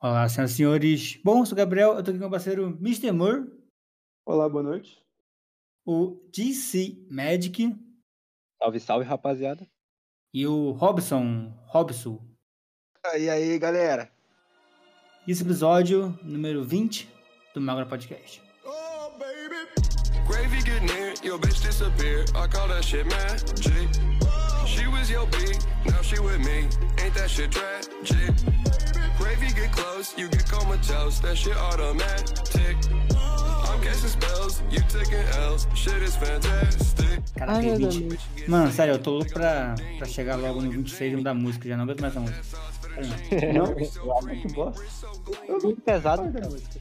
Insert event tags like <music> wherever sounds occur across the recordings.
Olá, senhoras e senhores. Bom, sou o Gabriel, eu tô aqui com o parceiro Mr. Moore, Olá, boa noite. o DC Magic Salve, salve, rapaziada. e o Robson, Robson. E aí, galera? Esse episódio número 20 do Magra Podcast. Oh, baby. Gravy get near, your bitch disappear. I call that shit magic. She was your beat, now she with me. Ain't that shit tragic? Gravy get close, you get comatose. That shit automatic. I'm casting spells, you taking L's. Shit is fantastic. Cara, Ai, tem meu 20. Deus. Mano, sério, eu tô louco pra, pra chegar logo no 26 e mudar a música. Já não aguento mais essa música. <laughs> Não. Não, que bosta. Eu Muito pesado, não cara. da música.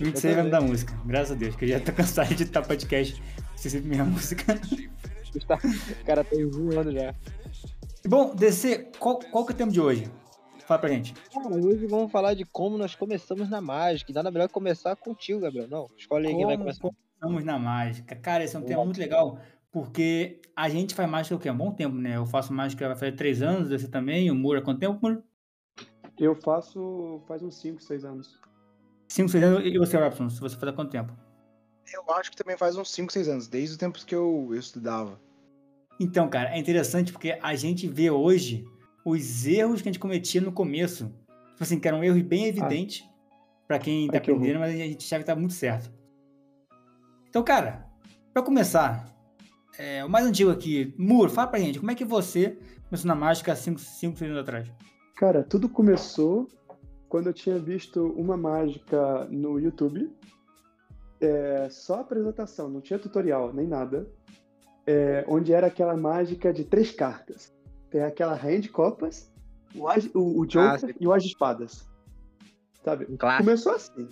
26 vai mudar a música. Graças a Deus, que eu já tô <laughs> cansado de editar podcast. Ser sempre minha música. O cara tem voando já. Bom, DC, qual, qual que é o tema de hoje? Fala pra gente. Cara, hoje vamos falar de como nós começamos na mágica. E nada melhor que começar contigo, Gabriel. Não, escolhe aí quem vai começar. começamos na mágica? Cara, esse é um tema muito legal, porque a gente faz mágica o quê? Há um bom tempo, né? Eu faço mágica vai fazer três anos, você também, o Muro há quanto tempo, Muro? Eu faço faz uns 5, 6 anos. Cinco, seis anos, e você, Robson, se você faz há quanto tempo? Eu acho que também faz uns 5, 6 anos, desde o tempo que eu, eu estudava. Então, cara, é interessante porque a gente vê hoje os erros que a gente cometia no começo. Tipo assim, que eram erros bem evidentes pra quem tá que aprendendo, mas a gente achava que tá muito certo. Então, cara, pra começar, é, o mais antigo aqui, Muro, fala pra gente, como é que você começou na mágica há cinco, cinco seis anos atrás? Cara, tudo começou quando eu tinha visto uma mágica no YouTube. É, só apresentação, não tinha tutorial nem nada. É, onde era aquela mágica de três cartas. Tem aquela rainha de copas, o, as- o, o Joker Clássico. e o as de espadas. Sabe? Clássico. Começou assim.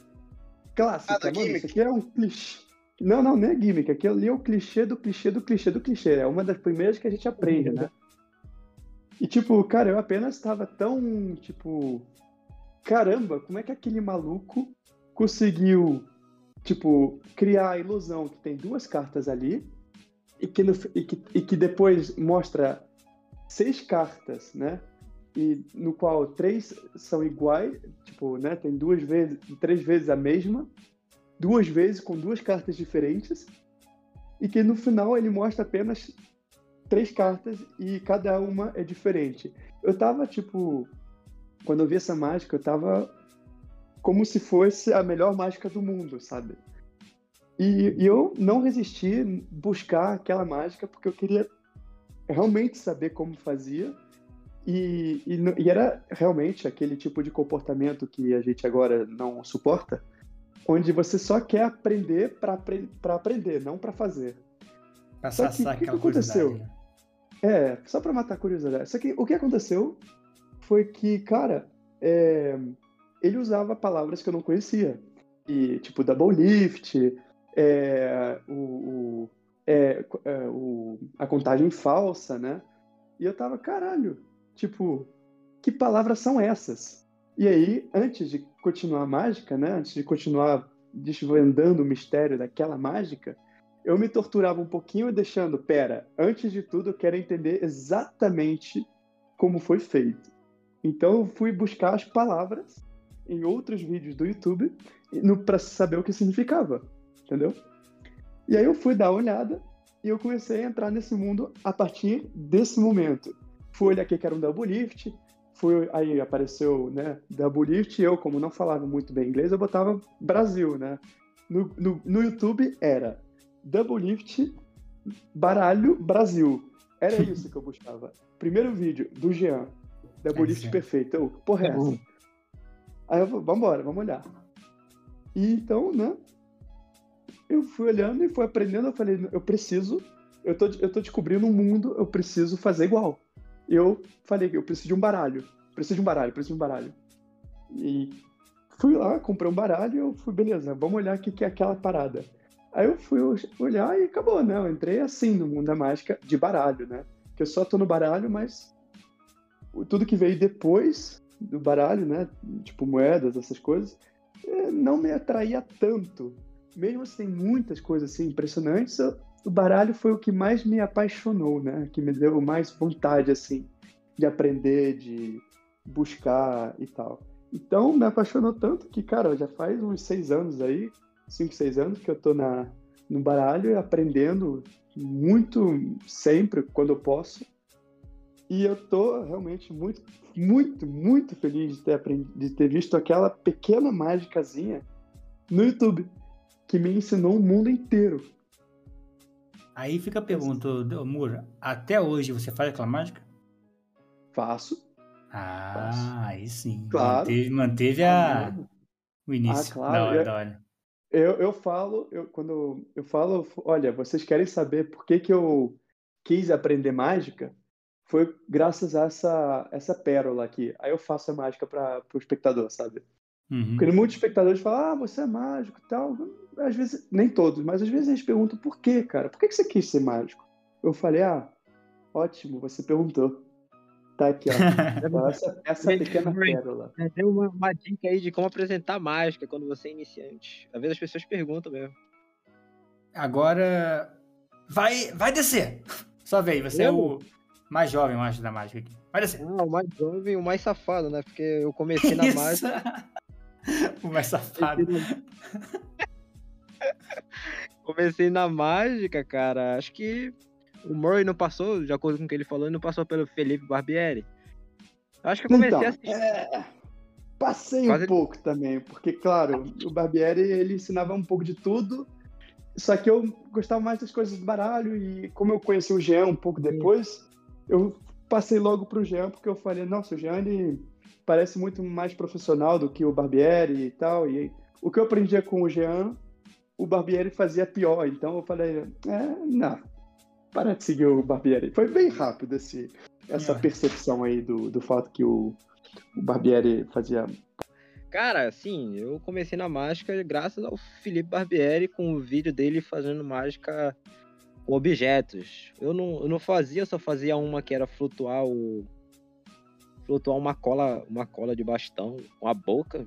Clássica, Ah, mano. Isso aqui é um clichê. Não, não, nem é gimmick. Aqui ali é o clichê do clichê do clichê do clichê. É uma das primeiras que a gente aprende, né? E, tipo, cara, eu apenas estava tão, tipo... Caramba, como é que aquele maluco conseguiu, tipo, criar a ilusão que tem duas cartas ali e que, no, e que, e que depois mostra seis cartas, né? E no qual três são iguais, tipo, né? Tem duas vezes, três vezes a mesma, duas vezes com duas cartas diferentes, e que no final ele mostra apenas três cartas e cada uma é diferente. Eu tava, tipo, quando eu vi essa mágica, eu tava como se fosse a melhor mágica do mundo, sabe? E, e eu não resisti buscar aquela mágica porque eu queria realmente saber como fazia. E, e, e era realmente aquele tipo de comportamento que a gente agora não suporta, onde você só quer aprender para aprender, não para fazer. Só que, o que que aconteceu? né? É, só pra matar a curiosidade. Só que o que aconteceu foi que, cara, é, ele usava palavras que eu não conhecia. E, tipo, double lift, é, o, o- é, é, o- a contagem falsa, né? E eu tava, caralho, tipo, que palavras são essas? E aí, antes de continuar a mágica, né? Antes de continuar desvendando o mistério daquela mágica, eu me torturava um pouquinho deixando, pera, antes de tudo eu quero entender exatamente como foi feito. Então eu fui buscar as palavras em outros vídeos do YouTube para saber o que significava, entendeu? E aí eu fui dar uma olhada e eu comecei a entrar nesse mundo a partir desse momento. Fui olhar aqui que era um double lift, fui, aí apareceu, né, double lift, e eu, como não falava muito bem inglês, eu botava Brasil, né? No, no, no YouTube era Double Lift Baralho Brasil. Era <laughs> isso que eu buscava. Primeiro vídeo do Jean. Double É Lift perfeito. Eu, porra, é essa? Uhum. Aí eu vambora, vamos olhar. E então, né? Eu fui olhando e fui aprendendo. Eu falei, eu preciso. Eu tô, eu tô descobrindo um mundo, eu preciso fazer igual. Eu falei, eu preciso de um baralho. Preciso de um baralho, preciso de um baralho. E fui lá, comprei um baralho e eu fui, beleza, vamos olhar o que, que é aquela parada. Aí eu fui olhar e acabou, né? Eu entrei assim no mundo da mágica de baralho, né? Que eu só tô no baralho, mas tudo que veio depois do baralho, né? Tipo moedas, essas coisas, eh, não me atraía tanto. Mesmo assim, muitas coisas assim impressionantes, o baralho foi o que mais me apaixonou, né? Que me deu mais vontade, assim, de aprender, de buscar e tal. Então, me apaixonou tanto que, cara, já faz uns seis anos aí, cinco, seis anos que eu tô na, no baralho e aprendendo muito sempre, quando eu posso. E eu tô realmente muito, muito, muito feliz de ter, aprendido, de ter visto aquela pequena mágicazinha no YouTube, que me ensinou o mundo inteiro. Aí fica a pergunta, ô, Mura, até hoje você faz aquela mágica? Faço. Ah, Faço. aí sim. Claro. Manteve, manteve a, o início. Ah, claro. Da hora, Eu-. Eu, eu falo, eu, quando eu falo, olha, vocês querem saber por que, que eu quis aprender mágica? Foi graças a essa, essa pérola aqui. Aí eu faço a mágica para o espectador, sabe? Uhum. Porque muitos espectadores falam, ah, você é mágico e tal. Às vezes, nem todos, mas às vezes eles perguntam, por quê, cara? Por que, você quis ser mágico? Eu falei, ah, ótimo, você perguntou. Tá aqui, ó. <laughs> Essa, essa pequena pérola. Tem uma, uma dica aí de como apresentar mágica quando você é iniciante. Às vezes as pessoas perguntam mesmo. Agora, vai, vai descer. <laughs> Só vem, você é Eu? o mais jovem, eu acho, da mágica aqui. Vai descer. Ah, o mais jovem e o mais safado, né? Porque eu comecei na <laughs> mágica. o mais safado. <laughs> Comecei na mágica, cara. Acho que o Murray não passou, de acordo com o que ele falou, não passou pelo Felipe Barbieri. Acho que eu comecei Então, assim. é, passei Quase- um pouco também, porque, claro, o Barbieri, ele ensinava um pouco de tudo, só que eu gostava mais das coisas do baralho, e como eu conheci o Jean um pouco depois, eu passei logo pro Jean, porque eu falei, nossa, o Jean, ele parece muito mais profissional do que o Barbieri e tal, e o que eu aprendia com o Jean, o Barbieri fazia pior, então eu falei, é, não, para de seguir o Barbieri. Foi bem rápido esse, essa É. percepção aí do, do fato que o, o Barbieri fazia. Cara, assim, eu comecei na mágica graças ao Felipe Barbieri com o vídeo dele fazendo mágica com objetos. Eu não, eu não fazia, eu só fazia uma que era flutuar o. Flutuar uma cola, uma cola de bastão com a boca.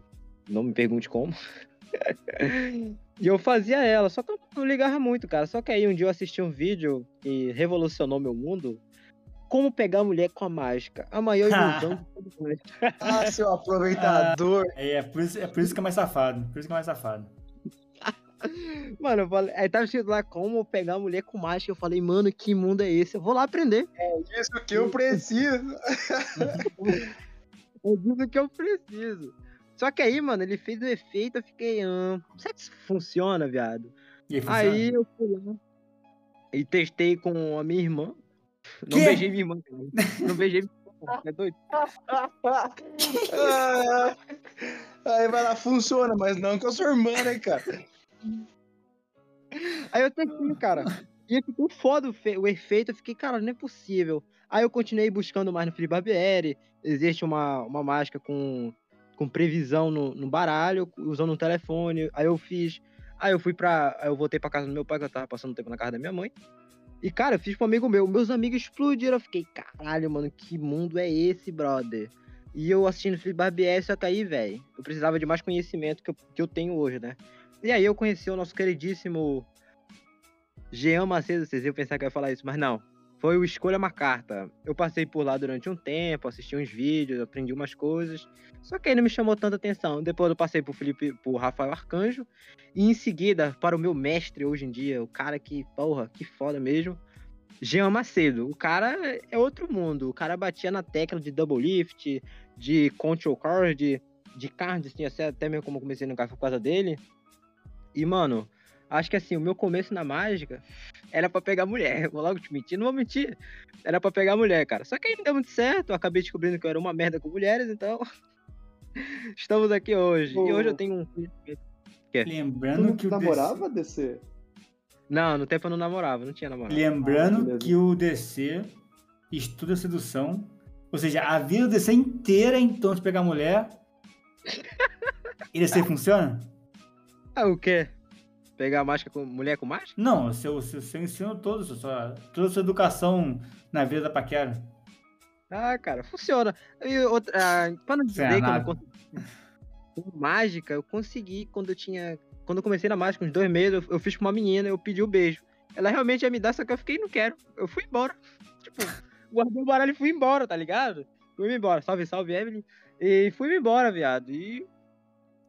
Não me pergunte como. E eu fazia ela, só que eu não ligava muito, cara. Só que aí um dia eu assisti um vídeo que revolucionou meu mundo. Como pegar mulher com a mágica. A maior <laughs> ilusão de todo mundo. Ah, seu aproveitador. É, é por isso, é por isso que é mais safado. Por isso que é mais safado. <laughs> Mano, eu falei, aí tava escrito lá como pegar a mulher com mágica. Eu falei, mano, que mundo é esse? Eu vou lá aprender. Isso que eu preciso. <laughs> Eu digo que eu preciso. Só que aí, mano, ele fez o efeito, eu fiquei, ah, será que isso funciona, viado? E aí, funciona? Aí eu fui lá e testei com a minha irmã. Não beijei minha irmã, cara. Não beijei minha irmã, é <laughs> doido? Ah, Aí vai lá, funciona, mas não com a sua irmã, né, cara? Aí eu testei, cara. E ficou foda o, fe- o efeito. Eu fiquei, cara, não é possível. Aí eu continuei buscando mais no Felipe Barbieri. Existe uma, uma mágica com, com previsão no, no baralho, usando um telefone. Aí eu fiz. Aí eu fui pra. Aí eu voltei pra casa do meu pai, que eu tava passando tempo na casa da minha mãe. E, cara, eu fiz pra um amigo meu. Meus amigos explodiram. Eu fiquei, caralho, mano, que mundo é esse, brother? E eu assistindo Felipe Barbieri, só que aí, velho, eu precisava de mais conhecimento que eu, que eu tenho hoje, né? E aí eu conheci o nosso queridíssimo Jean Macedo, vocês iam pensar que eu ia falar isso, mas não. Foi o Escolha uma Carta. Eu passei por lá durante um tempo, assisti uns vídeos, aprendi umas coisas. Só que aí não me chamou tanta atenção. Depois eu passei por Felipe, por Rafael Arcanjo. E em seguida, para o meu mestre hoje em dia, o cara que, porra, que foda mesmo. Jean Macedo. O cara é outro mundo. O cara batia na tecla de double lift, de control card, de, de cards, assim, até mesmo como eu comecei no café por causa dele. E, mano, acho que assim, o meu começo na mágica era pra pegar mulher. <laughs> Vou logo te mentir, não vou mentir. Era pra pegar mulher, cara. Só que aí não deu muito certo. Eu acabei descobrindo que eu era uma merda com mulheres, então. <laughs> Estamos aqui hoje. E hoje eu tenho um. Tu Lembrando não que o namorava DC? Não, no tempo eu não namorava, não tinha DC, namorado. lembrando beleza. que o DC estuda sedução. Ou seja, a vida do DC inteira é em torno de pegar mulher. <laughs> E DC funciona? Ah, o quê? Pegar máscara com mulher com máscara? Não, seu, seu, o seu ensino todo, toda a sua educação na vida da paquera. Ah, cara, funciona. E outra, ah, pra não dizer que eu não consegui. Mágica, eu consegui quando eu tinha. Quando eu comecei na mágica, uns dois meses, eu, eu fiz com uma menina, eu pedi o beijo. Ela realmente ia me dar, só que eu fiquei, não quero. Eu fui embora. Tipo, guardei o baralho e fui embora, tá ligado? Fui embora. Salve, salve, Evelyn. E fui embora, viado. E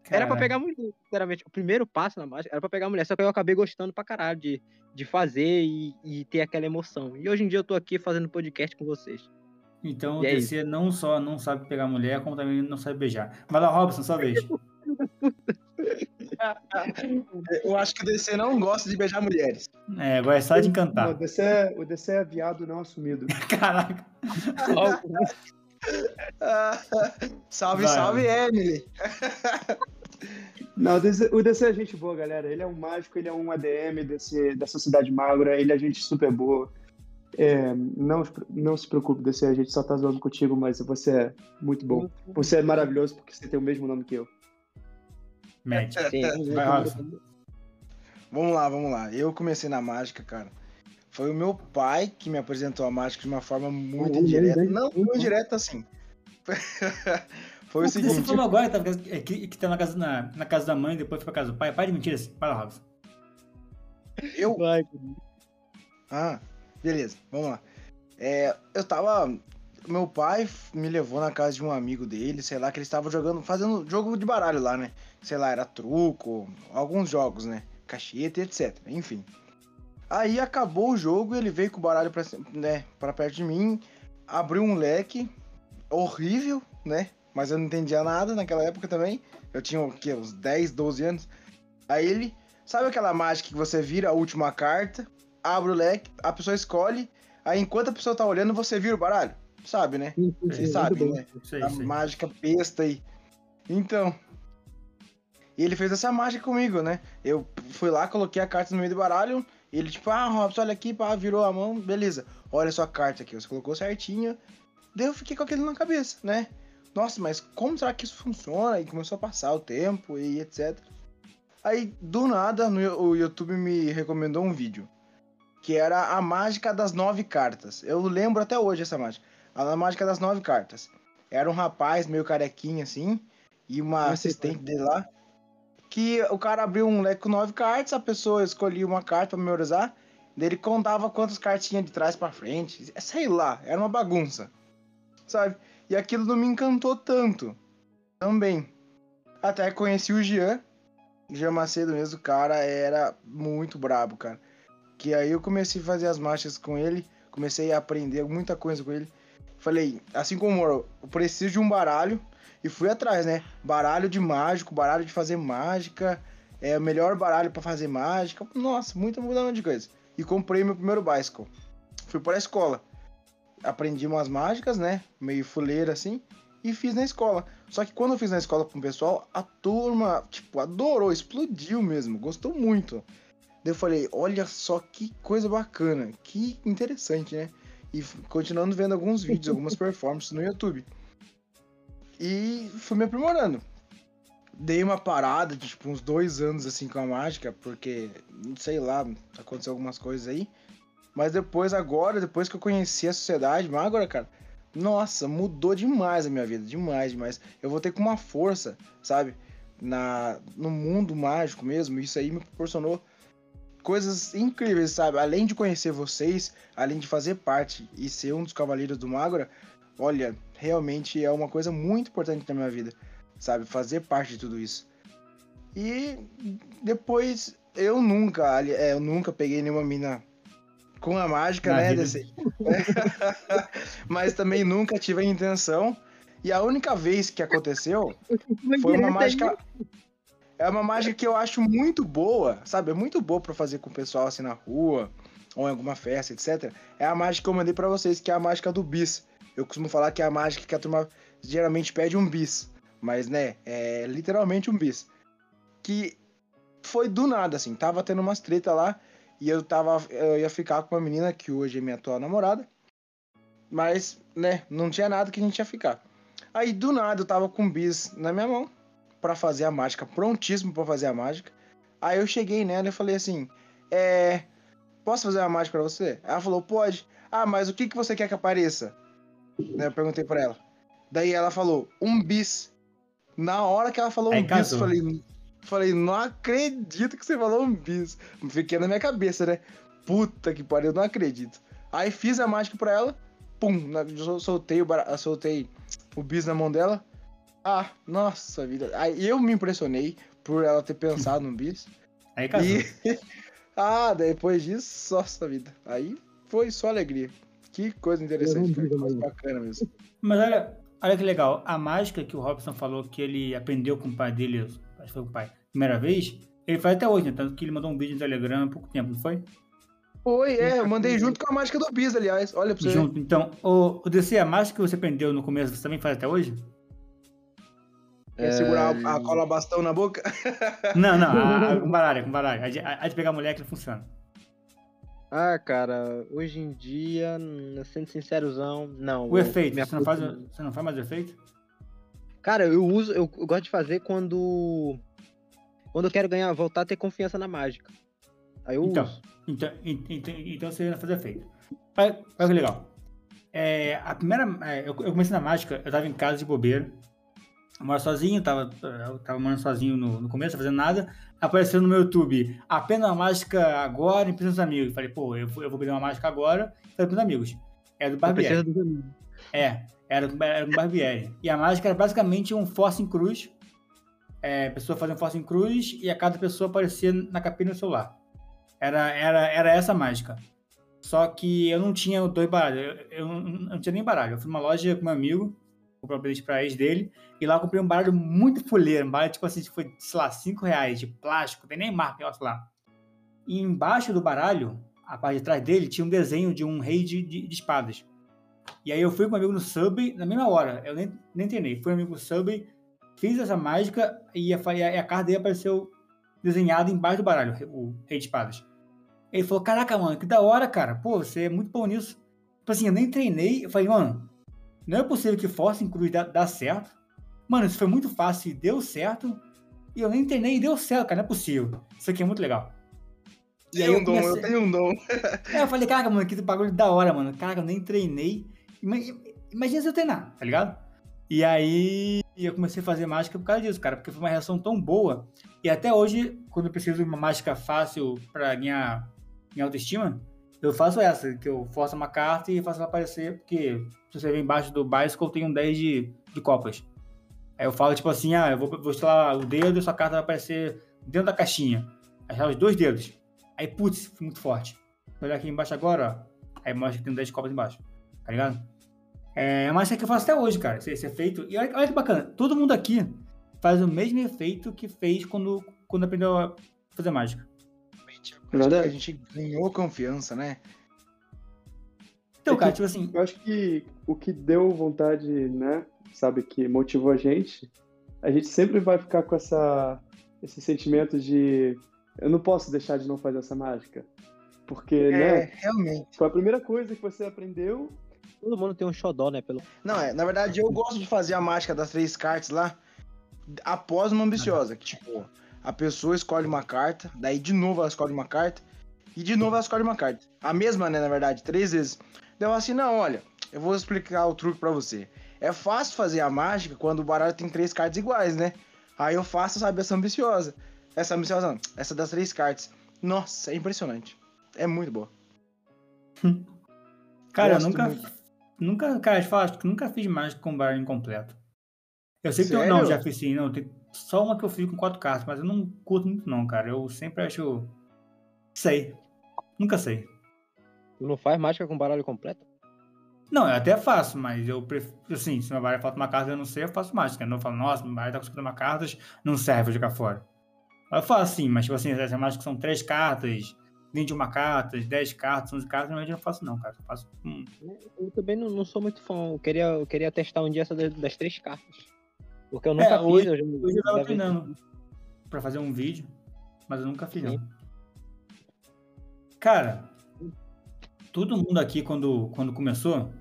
era pra pegar mulher, sinceramente. O primeiro passo na mágica era pra pegar mulher. Só que eu acabei gostando pra caralho de, de fazer e, e ter aquela emoção. E hoje em dia eu tô aqui fazendo podcast com vocês. Então o E é DC não só não sabe pegar mulher, como também não sabe beijar. Vai lá, Robson, sua vez. <laughs> Eu acho que o DC não gosta de beijar mulheres. É, agora é só de O encantar. DC, é, o DC é viado não assumido. <laughs> Caraca. <laughs> salve, Vai. salve, Emily. Não, o DC, é gente boa, galera. Ele é um mágico, ele é um ADM desse, dessa cidade magra, ele é gente super boa. É, não, não se preocupe, DC, a gente só tá zoando contigo, mas você é muito bom. Você é maravilhoso porque você tem o mesmo nome que eu. Médico. Sim. <laughs> Vai, Robson. Vamos lá, vamos lá. Eu comecei na mágica, cara. Foi o meu pai que me apresentou a mágica de uma forma muito indireta. Não tão indireta assim. <laughs> Foi o Você seguinte. falou agora que, tava, é, que, que tá na casa, na, na casa da mãe, depois foi pra casa do pai. Pai de mentira, vai lá, Robson. Eu, Vai, Ah, beleza, vamos lá. É, eu tava. Meu pai me levou na casa de um amigo dele, sei lá, que ele estava jogando, fazendo jogo de baralho lá, né? Sei lá, era truco, alguns jogos, né? Cacheta e etc. Enfim. Aí acabou o jogo, ele veio com o baralho pra, né, pra perto de mim, abriu um leque horrível, né? Mas eu não entendia nada naquela época também. Eu tinha o quê? Uns 10, 12 anos. Aí ele. Sabe aquela mágica que você vira a última carta? abre o leque, a pessoa escolhe, aí enquanto a pessoa tá olhando, você vira o baralho. Sabe, né? Sim, sim, Vocês sabem, né? Sei, A mágica besta aí. Então. E ele fez essa mágica comigo, né? Eu fui lá, coloquei a carta no meio do baralho. Ele, tipo, ah, Robson, olha aqui, pá, virou a mão, beleza. Olha a sua carta aqui, você colocou certinho. Daí eu fiquei com aquilo na cabeça, né? Nossa, mas como será que isso funciona? E começou a passar o tempo e etc. Aí, do nada, no, o YouTube me recomendou um vídeo. Que era a mágica das nove cartas. Eu lembro até hoje essa mágica. A mágica das nove cartas. Era um rapaz meio carequinha assim. E uma assistente dele lá. Que o cara abriu um leque com nove cartas. A pessoa escolhia uma carta pra memorizar. Ele contava quantas cartas tinha de trás pra frente. Sei lá, era uma bagunça. Sabe? E aquilo não me encantou tanto. Também. Até conheci o Jean. O Jean Macedo mesmo, o cara era muito brabo, cara. Que aí eu comecei a fazer as marchas com ele. Comecei a aprender muita coisa com ele. Falei, assim como eu, eu preciso de um baralho. E fui atrás, né? Baralho de mágico, baralho de fazer mágica. É o melhor baralho pra fazer mágica. Nossa, muita mudança de coisa. E comprei meu primeiro bicycle. Fui para a escola. Aprendi umas mágicas, né? Meio fuleira assim. E fiz na escola. Só que quando eu fiz na escola com o pessoal, a turma, tipo, adorou, explodiu mesmo. Gostou muito. Daí eu falei, olha só que coisa bacana. Que interessante, né? E continuando vendo alguns vídeos, <laughs> algumas performances no YouTube. E fui me aprimorando. Dei uma parada de tipo uns dois anos assim com a mágica, porque, sei lá, aconteceu algumas coisas aí. Mas depois, agora, depois que eu conheci a sociedade mágica, cara, nossa, mudou demais a minha vida, demais, demais. Eu vou ter com uma força, sabe? Na, no mundo mágico mesmo, isso aí me proporcionou coisas incríveis, sabe? Além de conhecer vocês, além de fazer parte e ser um dos cavaleiros do Magora, olha, realmente é uma coisa muito importante na minha vida, sabe? Fazer parte de tudo isso. E depois eu nunca, é, eu nunca peguei nenhuma mina com a mágica, Na né? Desse... <laughs> Mas também nunca tive a intenção. E a única vez que aconteceu foi uma mágica. É uma mágica que eu acho muito boa, sabe? É muito boa pra fazer com o pessoal assim na rua, ou em alguma festa, etc. É a mágica que eu mandei pra vocês, que é a mágica do bis. Eu costumo falar que é a mágica que a turma geralmente pede um bis. Mas, né, é literalmente um bis. Que foi do nada, assim. Tava tendo umas treta lá. E eu tava. Eu ia ficar com uma menina que hoje é minha atual namorada. Mas, né, não tinha nada que a gente ia ficar. Aí do nada eu tava com um bis na minha mão pra fazer a mágica, prontíssimo pra fazer a mágica. Aí eu cheguei nela e falei assim: É. Posso fazer uma mágica pra você? Ela falou: Pode. Ah, mas o que, que você quer que apareça? Daí eu perguntei pra ela. Daí ela falou: Um bis. Na hora que ela falou Aí um bis, casou. eu falei: Falei, não acredito que você falou um bis. Fiquei na minha cabeça, né? Puta que pariu, eu não acredito. Aí fiz a mágica pra ela, pum, soltei o, soltei o bis na mão dela, Ah, nossa vida. Aí eu me impressionei por ela ter pensado no bis. Aí casou. E. <laughs> ah, depois disso, nossa vida. Aí foi só alegria. Que coisa interessante, cara. Que coisa bacana mesmo. Mas olha, olha que legal. A mágica que o Robson falou que ele aprendeu com o pai dele, acho que foi com o pai, primeira vez, ele faz até hoje, né? Tanto que ele mandou um vídeo no Telegram há pouco tempo, não foi? Foi, é, eu mandei junto com a mágica do bis, aliás. Olha pra você. ver. Junto. Então, o, o DC, a mágica que você aprendeu no começo, você também faz até hoje? Quer segurar a, a cola bastão na boca? Não, não, a, a, <laughs> com baralho, com baralho. A de, a de pegar mulher que não funciona. Ah, cara, hoje em dia, sendo sincerozão, não. O eu efeito, você não, faz, você não faz mais efeito? Cara, eu uso, eu, eu gosto de fazer quando. Quando eu quero ganhar, voltar a ter confiança na mágica. Aí eu Então, uso. então, então, então você não faz efeito. Olha, olha que legal. É, a primeira. é, eu, eu comecei na mágica, eu tava em casa de bobeira. Eu moro sozinho, tava, eu tava morando sozinho no, no começo, fazendo nada. Apareceu no meu YouTube, apenas uma mágica agora em Prisão dos Amigos. Falei, pô, eu, vou- eu vou pedir uma mágica agora e fazer pros amigos. É do Eu Barbieri. É, era, era com Barbieri. E a mágica era basicamente um force em cruz. É, a pessoa fazia um force em cruz e a cada pessoa aparecia na capinha do celular. Era, era, era essa a mágica. Só que eu não tinha dois baralhos. Eu, eu não, não tinha nem baralho. Eu fui numa loja com meu amigo, bilhete pra ex dele, e lá eu comprei um baralho muito fuleiro. Um baralho, tipo assim, foi, sei lá, 5 reais de plástico, tem nem marca, negócio lá. E embaixo do baralho, a parte de trás dele, tinha um desenho de um rei de, de, de espadas. E aí eu fui com um amigo no Subway na mesma hora. Eu nem, nem treinei. Fui um amigo no Subway, fiz essa mágica a, e a, e a carta dele apareceu desenhada embaixo do baralho, o Rei de Espadas. Ele falou, caraca, mano, que da hora, cara. Pô, você é muito bom nisso. Tipo assim, eu nem treinei. Eu falei, mano, não é possível que Force dá, dá certo. Mano, isso foi muito fácil e deu certo. E eu nem treinei e deu certo, cara. Não é possível. Isso aqui é muito legal. E aí eu um dom, eu comecei- tenho um dom. é, eu falei, caraca, mano, que bagulho da hora, mano. Caraca, eu nem treinei. Ima- Imagina se eu treinar, tá ligado? E aí eu comecei a fazer mágica por causa disso, cara, porque foi uma reação tão boa. E até hoje, quando eu preciso de uma mágica fácil pra ganhar, ganhar autoestima, eu faço essa, que eu forço uma carta e faço ela aparecer, porque se você ver embaixo do bicycle, tem um 10 de, de copas. Aí eu falo, tipo assim, ah, eu vou, vou o dedo e sua carta vai aparecer dentro da caixinha. Estilar os dois dedos. Aí, putz, foi muito forte. Vou olhar aqui embaixo agora, ó. Aí mostra que tem 10 copas embaixo. Tá ligado? É uma mágica que eu faço até hoje, cara. Esse, esse efeito. E olha, olha que bacana. Todo mundo aqui faz o mesmo efeito que fez quando, quando aprendeu a fazer mágica. Verdade. A gente ganhou confiança, né? Então, É cara, que- tipo assim. Eu acho que o que deu vontade, né? Sabe, que motivou a gente, a gente sempre vai ficar com essa, esse sentimento de eu não posso deixar de não fazer essa mágica. Porque, É, né? realmente. Foi a primeira coisa que você aprendeu. Todo mundo tem um xodó, né? Pelo... Não, é, na verdade eu gosto de fazer a mágica das três cartas lá após uma ambiciosa, que tipo, a pessoa escolhe uma carta, daí de novo ela escolhe uma carta, e de novo ela escolhe uma carta. A mesma, né, na verdade, três vezes. Daí eu assim, não, olha, eu vou explicar o truque pra você. É fácil fazer a mágica quando o baralho tem três cartas iguais, né? Aí eu faço, sabe, essa ambiciosa. Essa ambiciosa não, essa das três cartas. Nossa, é impressionante. É muito boa. <laughs> Cara, eu nunca. muito. Nunca, cara, eu acho que nunca fiz mágica com baralho incompleto. Eu sei que Sério? não, já fiz sim, não. Tem só uma que eu fiz com quatro cartas, mas eu não curto muito, não, cara. Eu sempre acho. Sei. Nunca sei. Tu não faz mágica com baralho completo? Não, eu até faço, mas eu prefiro. Assim, se meu baralho falta uma carta eu não sei, eu faço mágica. Eu não falo, nossa, meu baralho tá com 51 cartas, não serve, vou jogar fora. Eu faço sim, mas tipo assim, essas mágicas são três cartas, 21 cartas, 10 cartas, 11 cartas, mas eu não faço não, cara. Eu faço. hum, Eu também não, não sou muito fã. Eu queria, eu queria testar um dia essa das, das três cartas. Porque eu nunca É, fiz. hoje- eu já, Hoje eu tava treinando pra fazer um vídeo, mas eu nunca fiz, não. Cara, todo mundo aqui, quando, quando começou,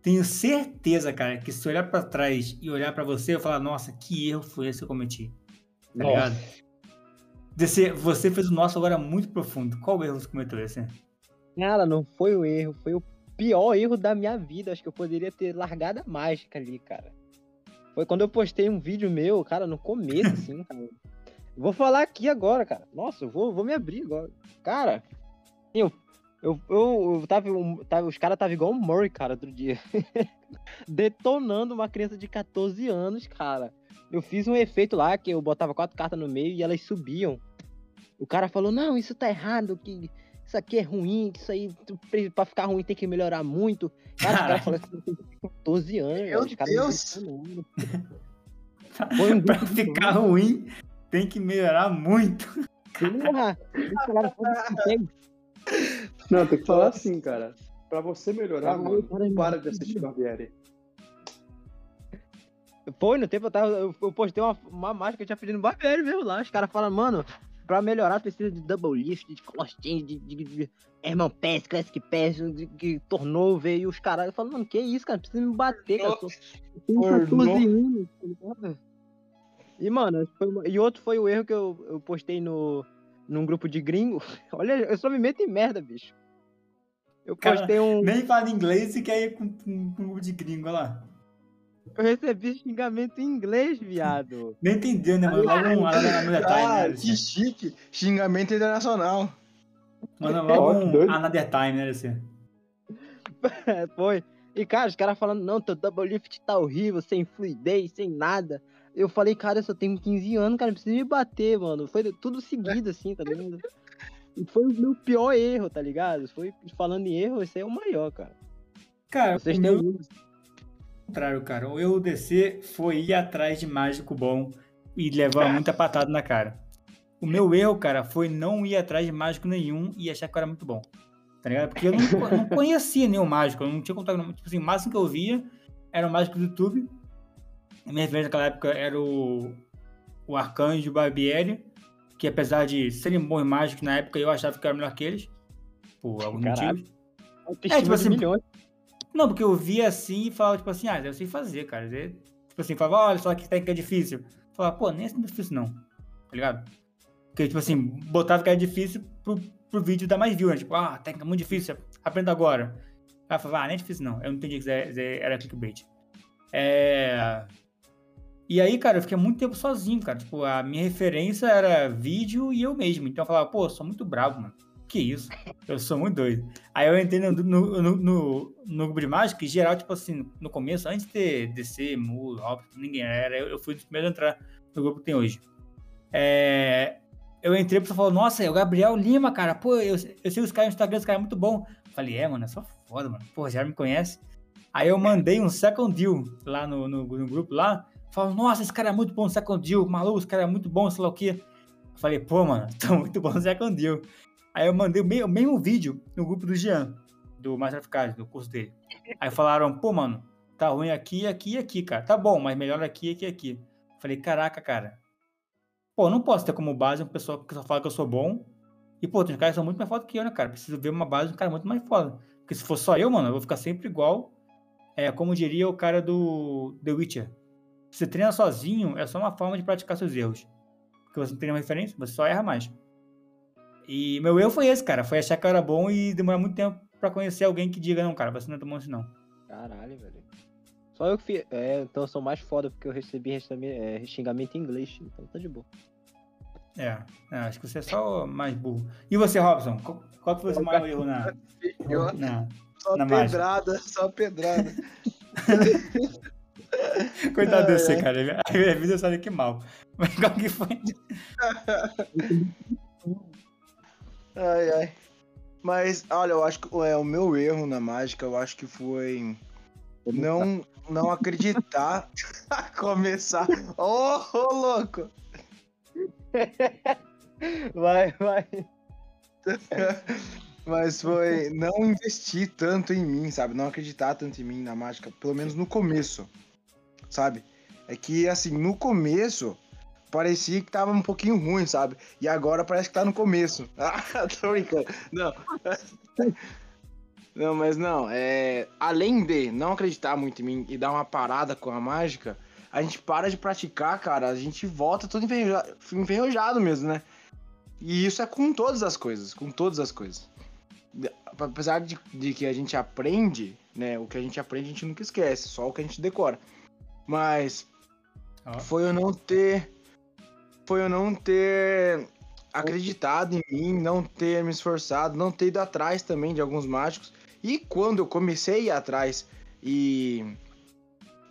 tenho certeza, cara, que se olhar pra trás e olhar pra você, eu falar, nossa, que erro foi esse que eu cometi. Tá Nossa. ligado? Você, você fez o nosso agora muito profundo. Qual erro você cometeu esse? Cara, não foi o erro, foi o pior erro da minha vida. Acho que eu poderia ter largado a mágica ali, cara. Foi quando eu postei um vídeo meu, cara, no começo, <laughs> assim, cara. Vou falar aqui agora, cara. Nossa, eu vou, vou me abrir agora. Cara, eu, eu, eu, eu tava, um- tava- os caras estavam igual o Murray, cara, outro dia. <laughs> Detonando uma criança de 14 anos, cara. Eu fiz um efeito lá que eu botava quatro cartas no meio e elas subiam. O cara falou, não, isso tá errado, que isso aqui é ruim, isso aí, pra ficar ruim tem que melhorar muito. Cara, os caras falaram isso com 14 anos. Meu velho, Deus! <laughs> um pra ficar ruim, tem que melhorar muito. Porra, eles falaram, "Foda-se, <laughs> Não, tem que falar assim, cara. Pra você melhorar, mano, cara, para de assistir Barbieri. Foi, no tempo eu tava. Eu, eu postei uma, uma mágica que eu tinha pedido no barbeiro mesmo lá. Os caras falam, mano, pra melhorar precisa de double lift, de cross change, de, de, de Herman Pass, Classic Pass, de, de turnover. E os caras falam, mano, que isso, cara? Precisa me bater, cara. Eu tô- eu tenho Tornou. 14 anos, tá? E, mano, uma- e outro foi o erro que eu, eu postei no, num grupo de gringo. <laughs> Olha, eu só me meto em merda, bicho. Eu Cara, postei um. Nem fala inglês e quer ir com, com, com um grupo de gringo, olha lá. Eu recebi xingamento em inglês, viado. <laughs> Nem entendeu, né, mano? Logo um na Another Ah, Time, né? que chique. Xingamento internacional. Manda Ó, logo um. Another Time, né, assim. É, Foi. E, cara, os caras falando, não, teu double lift tá horrível, sem fluidez, sem nada. Eu falei, cara, eu só tenho 15 anos, cara, não precisa me bater, mano. Foi tudo seguido, assim, tá ligado? E foi o meu pior erro, tá ligado? Foi falando em erro, esse aí é o maior, cara. Cara, Vocês o têm meu um- contrário, cara. O erro DC foi ir atrás de mágico bom e levar muita patada na cara. O meu erro, cara, foi não ir atrás de mágico nenhum e achar que eu era muito bom. Tá ligado? Porque eu não, não conhecia nenhum mágico, eu não tinha contato. Tipo assim, o máximo que eu via era o mágico do YouTube. A minha referência naquela época era o, o Arcanjo Barbieri, que apesar de serem bons mágicos na época, eu achava que eu era melhor que eles. Por alguns Caralho. motivos. Autoestima tipo de assim, milhões. Não, porque eu via assim e falava, tipo assim, ah, eu sei fazer, cara. Eu- tipo assim, falava, olha só que técnica é difícil. Falava, pô, nem é difícil não, tá ligado? Porque, tipo assim, botava que era difícil pro, pro vídeo dar mais view, né? Tipo, ah, técnica muito difícil, aprenda agora. Eu falava, ah, nem é difícil não. Eu não entendi que era clickbait. É... E aí, cara, eu fiquei muito tempo sozinho, cara. Tipo, a minha referência era vídeo e eu mesmo. Então eu falava, pô, eu sou muito bravo, mano. Que isso? Eu sou muito doido. Aí eu entrei no, no, no, no, no grupo de mágica, e geral, tipo assim, no começo, antes de ter DC, Mu, Hop, ninguém era, eu, eu fui dos primeiros a entrar no grupo que tem hoje. É, eu entrei, a pessoa falou, nossa, é o Gabriel Lima, cara, pô, eu, eu sei os caras no Instagram, esse cara é muito bom. Falei, é, mano, é só foda, mano. Pô, já me conhece. Aí eu mandei um second deal lá no, no, no grupo lá, falou, nossa, esse cara é muito bom second deal, maluco, esse cara é muito bom, sei lá o quê. Eu falei, pô, mano, <laughs> tô muito bom no second deal. Aí eu mandei o me- o mesmo vídeo no grupo do Jean, do of Cards, do curso dele. Aí falaram, pô, mano, tá ruim aqui, aqui e aqui, cara. Tá bom, mas melhor aqui, aqui e aqui. Falei, caraca, cara. Pô, não posso ter como base um pessoal que só fala que eu sou bom. E, pô, tem uns caras que são muito mais foda que eu, né, cara? Preciso ver uma base de um cara muito mais foda. Porque se for só eu, mano, eu vou ficar sempre igual. É, como diria o cara do The Witcher. Se você treina sozinho, é só uma forma de praticar seus erros. Porque você não tem nenhuma referência, você só erra mais. E meu erro foi esse, cara. Foi achar que eu era bom e demorar muito tempo pra conhecer alguém que diga, não, cara, você não é tão bom assim, não. Caralho, velho. Só eu que fiz. É, então eu sou mais foda porque eu recebi é, xingamento em inglês. Então tá de boa. É, é, acho que você é só mais burro. E você, Robson? Qual, qual que foi o seu maior erro na, Eu- na... Só Na mágica. pedrada, só pedrada. <laughs> Coitado de você, cara. A minha vida sabe que mal. Mas qual que foi? <laughs> Ai, ai. Mas, olha, eu acho que é, o meu erro na mágica, eu acho que foi não, não acreditar <laughs> começar. Ô, ô, louco! <laughs> Vai, vai. <laughs> Mas foi não investir tanto em mim, sabe? Não acreditar tanto em mim na mágica, pelo menos no começo, sabe? É que, assim, no começo parecia que tava um pouquinho ruim, sabe? E agora parece que tá no começo. <laughs> Ah, tô brincando. Não. <laughs> Não, mas não, é... além de não acreditar muito em mim e dar uma parada com a mágica, a gente para de praticar, cara, a gente volta todo enferrujado, enferrujado mesmo, né? E isso é com todas as coisas, com todas as coisas. Apesar de, de que a gente aprende, né? O que a gente aprende a gente nunca esquece, só o que a gente decora. Mas foi eu não ter. Foi eu não ter acreditado em mim, não ter me esforçado, não ter ido atrás também de alguns mágicos. E quando eu comecei a ir atrás e.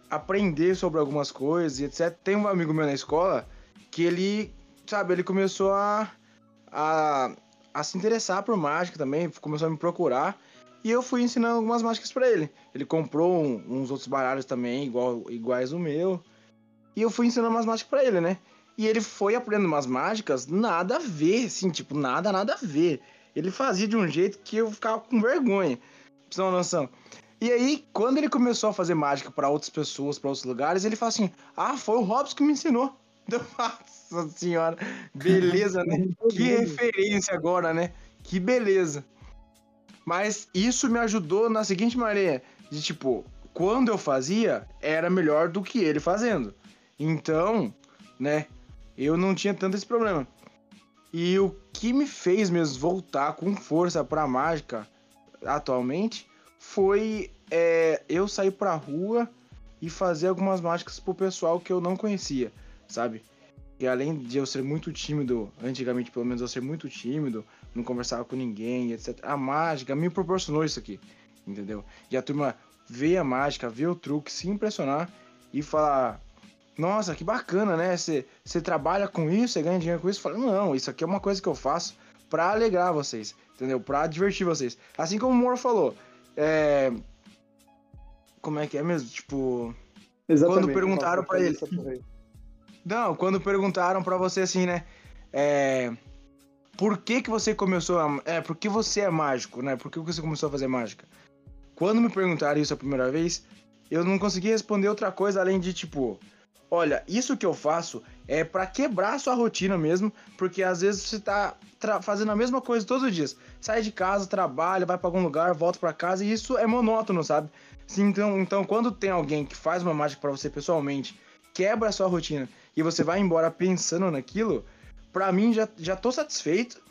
aprender sobre algumas coisas e etc. Tem um amigo meu na escola que ele, sabe, ele começou a, a, a se interessar por mágica também, começou a me procurar. E eu fui ensinando algumas mágicas pra ele. Ele comprou um- uns outros baralhos também, igual, iguais o meu. E eu fui ensinando umas mágicas pra ele, né? E ele foi aprendendo umas mágicas, nada a ver, assim, tipo, nada, nada a ver. Ele fazia de um jeito que eu ficava com vergonha. Pra você ter uma noção. E aí, quando ele começou a fazer mágica pra outras pessoas, pra outros lugares, ele fala assim: Ah, foi o Robson que me ensinou. <laughs> Nossa senhora, beleza, né? <laughs> Que referência agora, né? Que beleza. Mas isso me ajudou na seguinte maneira: de tipo, quando eu fazia, era melhor do que ele fazendo. Então, né, eu não tinha tanto esse problema. E o que me fez mesmo voltar com força pra mágica atualmente foi é, eu sair pra rua e fazer algumas mágicas pro pessoal que eu não conhecia, sabe? E além de eu ser muito tímido, antigamente pelo menos eu ser muito tímido, não conversava com ninguém, etc. A mágica me proporcionou isso aqui, entendeu? E a turma vê a mágica, vê o truque, se impressionar e falar: Nossa, que bacana, né? Você trabalha com isso, você ganha dinheiro com isso? Fala: Não, isso aqui é uma coisa que eu faço pra alegrar vocês, entendeu? Pra divertir vocês. Assim como o Moro falou, é. Como é que é mesmo? Tipo. Exatamente. Quando perguntaram falei ele. Não, quando perguntaram pra você assim, né? É. Por que que você começou a. É, por que você é mágico, né? Por que você começou a fazer mágica? Quando me perguntaram isso a primeira vez, eu não consegui responder outra coisa além de tipo. Olha, isso que eu faço é pra quebrar a sua rotina mesmo, porque às vezes você tá fazendo a mesma coisa todos os dias. Sai de casa, trabalha, vai pra algum lugar, volta pra casa e isso é monótono, sabe? Então, então quando tem alguém que faz uma mágica pra você pessoalmente, quebra a sua rotina e você vai embora pensando naquilo, pra mim já, já tô satisfeito.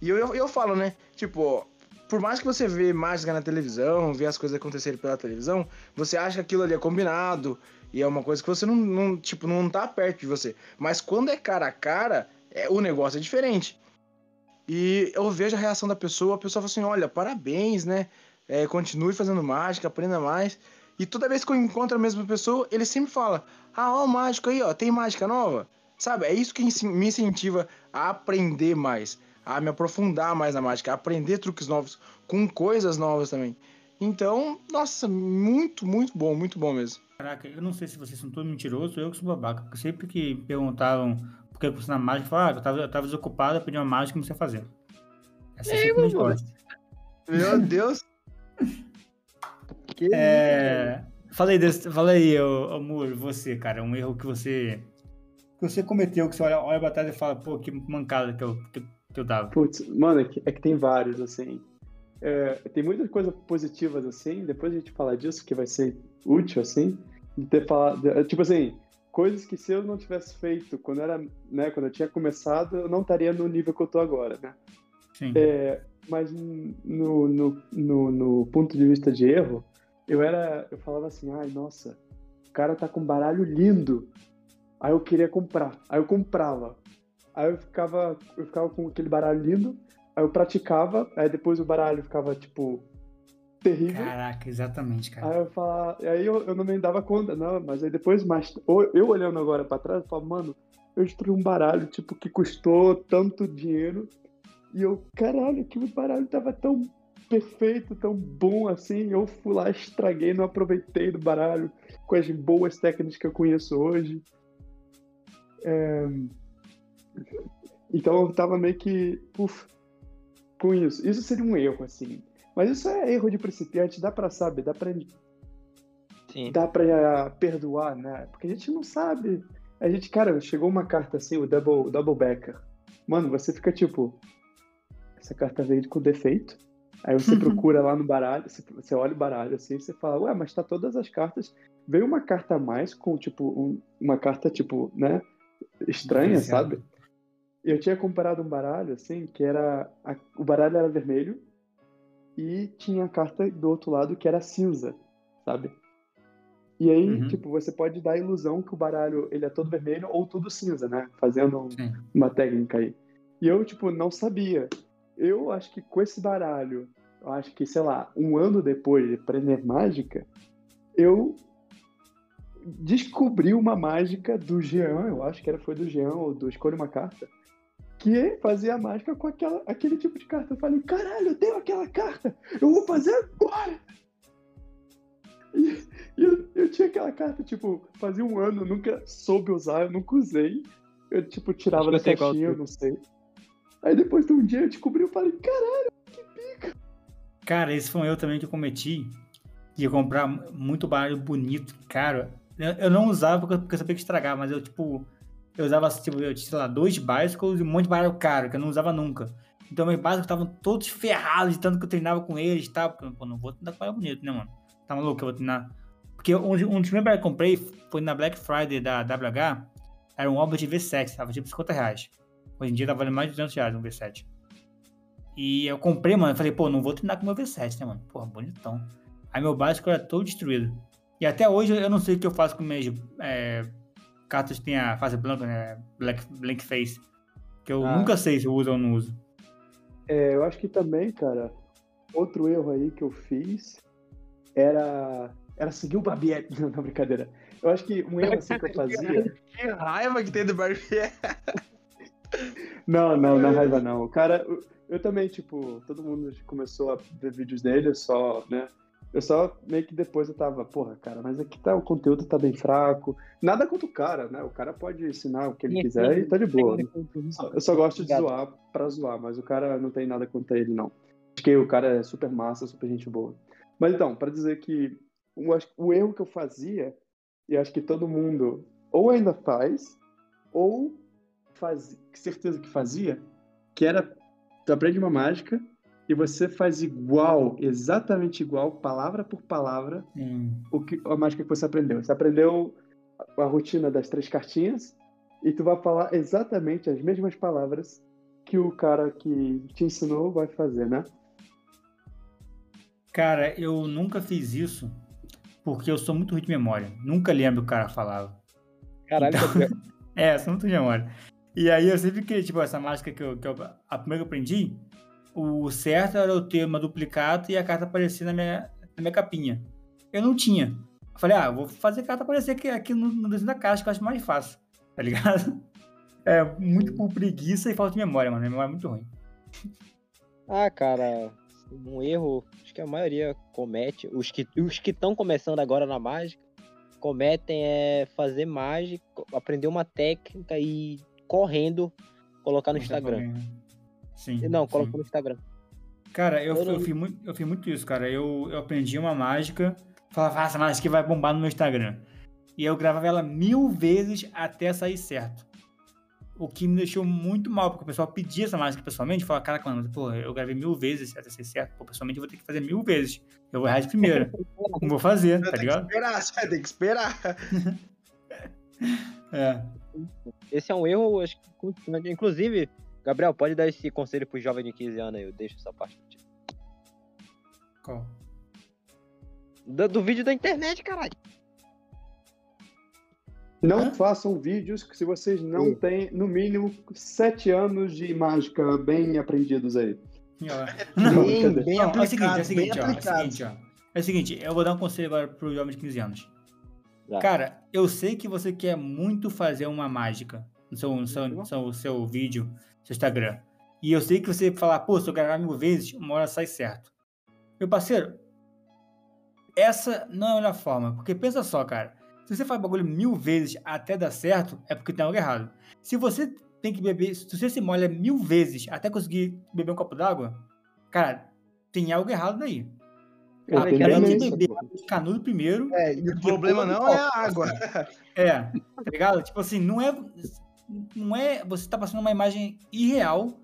E eu, eu, eu falo, né? Tipo, por mais que você vê mágica na televisão, vê as coisas acontecerem pela televisão, você acha que aquilo ali é combinado e é uma coisa que você não, não tipo, não tá perto de você. Mas quando é cara a cara, é, o negócio é diferente. E eu vejo a reação da pessoa, a pessoa fala assim, olha, parabéns, né? É, continue fazendo mágica, aprenda mais. E toda vez que eu encontro a mesma pessoa, ele sempre fala, ah, ó o mágico aí, ó, tem mágica nova? Sabe, é isso que me incentiva a aprender mais, a me aprofundar mais na mágica, a aprender truques novos, com coisas novas também. Então, nossa, muito, muito bom, muito bom mesmo. Caraca, eu não sei se vocês são todos mentirosos ou eu que sou babaca, porque sempre que perguntavam por que você na mágica, eu falava, ah, eu tava, eu tava desocupado, eu pedi uma mágica e não sei fazer. Essa é sempre a minha. Meu Deus. Que <laughs> É, falei desse, falei, ô, ô Muro, você, cara, um erro que você que você cometeu, que você olha, olha pra trás e fala, pô, que mancada que eu, que, que eu dava. Putz, mano, é que, é que tem vários, assim. É, tem muitas coisas positivas, assim, depois a gente fala disso, que vai ser útil, assim, de ter falado, de- tipo assim, coisas que se eu não tivesse feito quando era, né, quando eu tinha começado, eu não estaria no nível que eu tô agora, né? Sim. É, mas no, no, no, no ponto de vista de erro, eu era, eu falava assim, ai, nossa, o cara tá com um baralho lindo. Aí eu queria comprar. Aí eu comprava. Aí eu ficava, eu ficava com aquele baralho lindo. Aí eu praticava. Aí depois o baralho ficava, tipo, terrível. Caraca, exatamente, cara. Aí eu falava, aí eu, eu não me dava conta, não, mas aí depois, mais, ou eu olhando agora pra trás, eu falo, mano, eu destruí um baralho, tipo, que custou tanto dinheiro, e eu, caralho, que o baralho tava tão perfeito, tão bom assim, eu fui lá, estraguei, não aproveitei do baralho com as boas técnicas que eu conheço hoje. É, Então eu tava meio que, puf, com isso. Isso seria um erro, assim. Mas isso é erro de principiante, dá pra saber, dá pra, Sim. dá pra perdoar, né? Porque a gente não sabe. A gente, cara, chegou uma carta assim, o Double, double Backer. Mano, você fica tipo. Essa carta veio com defeito. Aí você procura lá no baralho, você, olha o baralho assim, você fala, ué, mas tá todas as cartas. Veio uma carta a mais com, tipo, um- uma carta, tipo, né? Estranha, sabe? Eu tinha comprado um baralho, assim, que era. a- o baralho era vermelho e tinha a carta do outro lado que era cinza, sabe? E aí, Uhum. tipo, você pode dar a ilusão que o baralho ele é todo vermelho ou tudo cinza, né? Fazendo um- Sim. uma técnica aí. E eu, tipo, não sabia. Eu acho que com esse baralho, eu acho que, sei lá, um ano depois de aprender mágica, eu descobri uma mágica do Jean, eu acho que era, foi do Jean ou do Escolha uma Carta, que fazia a mágica com aquela, aquele tipo de carta. Eu falei, caralho, eu tenho aquela carta, eu vou fazer agora! E, e eu, eu tinha aquela carta, tipo, fazia um ano, eu nunca soube usar, eu nunca usei. Eu, tipo, tirava da que caixinha, eu não sei. Aí depois de um dia eu descobri, eu falei, caralho, Cara, esse foi um erro também que eu cometi. De comprar muito baralho bonito, caro. Eu, eu não usava porque eu sabia que estragava, mas eu, tipo, eu usava, tipo, eu tinha, sei lá, dois bicycles e um monte de baralho caro, que eu não usava nunca. Então meus bicycles estavam todos ferrados de tanto que eu treinava com eles e tal. Porque, pô, não vou treinar com bonito, né, mano? Tá maluco que eu vou treinar? Porque um, um dos primeiros que eu comprei foi na Black Friday da WH. Era um Albert V7, tava tipo 50 reais. Hoje em dia tá valendo mais de 200 reais um V7. E eu comprei, mano. Eu falei, pô, não vou treinar com meu V7, né, mano? Porra, bonitão. Aí meu básico era todo destruído. E até hoje eu não sei o que eu faço com minhas é, cartas tem a fase branca, né? Black, blank face. Que eu Ah. nunca sei se eu uso ou não uso. É, eu acho que também, cara, outro erro aí que eu fiz era, era seguir o Barbieri. <laughs> Não, não, brincadeira. Eu acho que um erro assim que eu fazia. Que raiva que tem do Barbieri. <laughs> Não, não, não é raiva não. O cara, eu, eu também, tipo, todo mundo começou a ver vídeos dele, eu só, né? Eu só meio que depois eu tava, porra, cara, mas aqui tá, o conteúdo tá bem fraco. Nada contra o cara, né? O cara pode ensinar o que ele quiser e tá de boa. né? Eu só gosto de Obrigado. zoar pra zoar, mas o cara não tem nada contra ele, não. Acho que o cara é super massa, super gente boa. Mas então, pra dizer que o, acho que o erro que eu fazia, e acho que todo mundo ou ainda faz, ou faz, certeza que fazia, que era, tu aprende uma mágica e você faz igual, exatamente igual, palavra por palavra, Hum. o que, a mágica que você aprendeu. Você aprendeu a, rotina das três cartinhas e tu vai falar exatamente as mesmas palavras que o cara que te ensinou vai fazer, né? Cara, eu nunca fiz isso porque eu sou muito ruim de memória. Nunca lembro o que cara falava. Caralho, Então- <laughs> É, sou muito ruim de memória. E aí eu sempre queria, tipo, essa mágica que eu, que eu- A primeira que eu aprendi, o certo era eu ter uma duplicata e a carta aparecer na minha, na minha capinha. Eu não tinha. Eu falei, ah, vou fazer a carta aparecer aqui, aqui no, no desenho da caixa, que eu acho mais fácil. Tá ligado? <laughs> É muito por preguiça e falta de memória, mano. Minha memória é muito ruim. Ah, cara, um erro, acho que a maioria comete, os que os que estão começando agora na mágica, cometem é fazer mágica, aprender uma técnica e correndo colocar no Instagram. Sim. Não, sim. colocou no Instagram. Cara, eu, Eu eu, fiz muito, eu fiz muito isso, cara. Eu, eu aprendi uma mágica, falava, ah, essa mágica aqui vai bombar no meu Instagram. E eu gravava ela mil vezes até sair certo. O que me deixou muito mal, porque o pessoal pedia essa mágica pessoalmente, falava, caraca, mano, pô, eu gravei mil vezes até sair certo. Pô, pessoalmente eu vou ter que fazer mil vezes. Eu vou errar de primeira. <laughs> Não vou fazer, tá Tem que ligado? esperar, você vai ter que esperar. <laughs> É. Esse é um erro, acho que, inclusive, Gabriel, pode dar esse conselho pro jovem de 15 anos aí, eu deixo essa parte pra ti. Qual? Do, do vídeo da internet, caralho. Não Hã? façam vídeos se vocês não Sim. têm, no mínimo, sete anos de mágica bem aprendidos aí. <laughs> Não, Bem, é o seguinte, é o bem seguinte, ó, é o seguinte, ó. É o seguinte, eu vou dar um conselho agora pro jovem de 15 anos. Tá. Cara, eu sei que você quer muito fazer uma mágica no seu, no seu, no seu, no seu vídeo, seu Instagram. E eu sei que você falar, pô, se eu gravar mil vezes, uma hora sai certo. Meu parceiro, essa não é a melhor forma. Porque pensa só, cara. Se você faz bagulho mil vezes até dar certo, é porque tem algo errado. Se você tem que beber, se você se molha mil vezes até conseguir beber um copo d'água, cara, tem algo errado daí. Eu tenho que beber canudo primeiro. É, e o problema não é a água. É, tá ligado? Tipo assim, não é. Não é. Você tá passando uma imagem irreal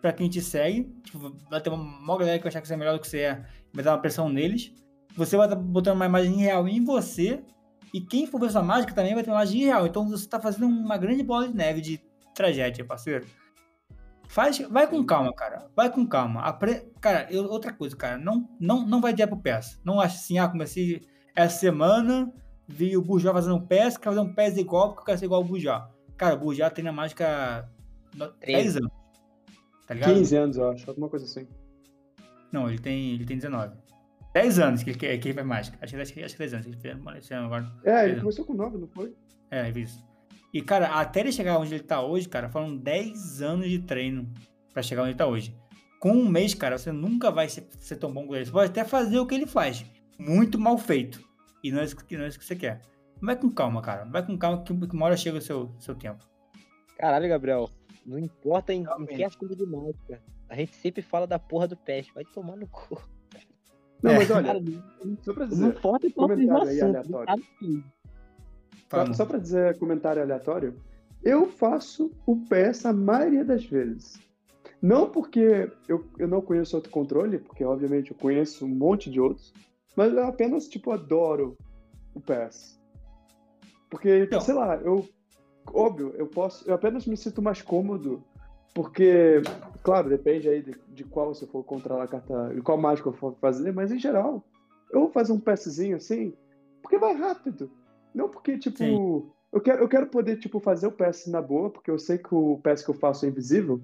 pra quem te segue. Tipo, vai ter uma maior galera que vai achar que você é melhor do que você é. Vai dar uma pressão neles. Você vai estar botando uma imagem irreal em você. E quem for ver sua mágica também vai ter uma imagem irreal. Então você tá fazendo uma grande bola de neve de tragédia, parceiro. Faz, vai com calma, cara. Vai com calma. Apre... Cara, eu- outra coisa, cara. Não, não, não vai direto pro PES. Não acha assim, ah, comecei essa semana, vi o Burjá fazendo um PES, quero fazer um PES igual porque eu quero ser igual o Burjá. Cara, o Burjá tem na mágica no- 10 anos. Tá ligado? 15 anos, eu acho, alguma coisa assim. Não, ele tem, ele tem 19. 10 anos que ele, que, que ele faz mágica. Acho que, acho, que, acho que 10 anos. Ele fez agora. É, ele começou com 9, não foi? É, isso. E, cara, até ele chegar onde ele tá hoje, cara, foram 10 anos de treino pra chegar onde ele tá hoje. Com um mês, cara, você nunca vai ser, ser tão bom com ele. Você pode até fazer o que ele faz. Muito mal feito. E não é isso que, não é isso que você quer. Vai com calma, cara. Vai com calma que, uma hora chega o seu, seu tempo. Caralho, Gabriel. Não importa em, em que assunto de mágica. A gente sempre fala da porra do peste. Vai tomar no cu. Não, É. mas olha, Cara, não, só pra não dizer, importa em todos os comentário aí aleatório. só, só pra dizer comentário aleatório, eu faço o PS a maioria das vezes. Não porque eu, eu não conheço outro controle, porque obviamente eu conheço um monte de outros, mas eu apenas, tipo, adoro o PS. Porque, Então. sei lá, eu. Óbvio, eu posso. Eu apenas me sinto mais cômodo. Porque, claro, depende aí de, de qual você for controlar a carta, de qual mágica eu for fazer, mas em geral, eu vou fazer um PSzinho assim, porque vai rápido. Não porque, tipo, Sim. eu quero, eu quero poder, tipo, fazer o PS na boa, porque eu sei que o PS que eu faço é invisível,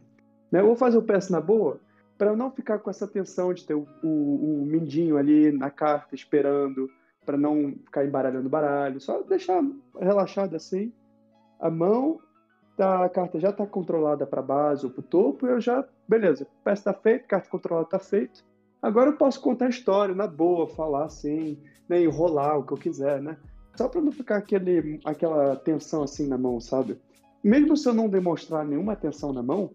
né? Eu vou fazer o PS na boa para não ficar com essa tensão de ter o, o, o mindinho ali na carta esperando, para não ficar embaralhando baralho, só deixar relaxado assim. A mão da carta já está controlada para base ou para o topo, eu já, beleza, PS está feito, carta controlada está feito. Agora eu posso contar a história na boa, falar assim, né, enrolar o que eu quiser, né? Só para não ficar aquele, aquela tensão assim na mão, sabe? Mesmo se eu não demonstrar nenhuma tensão na mão,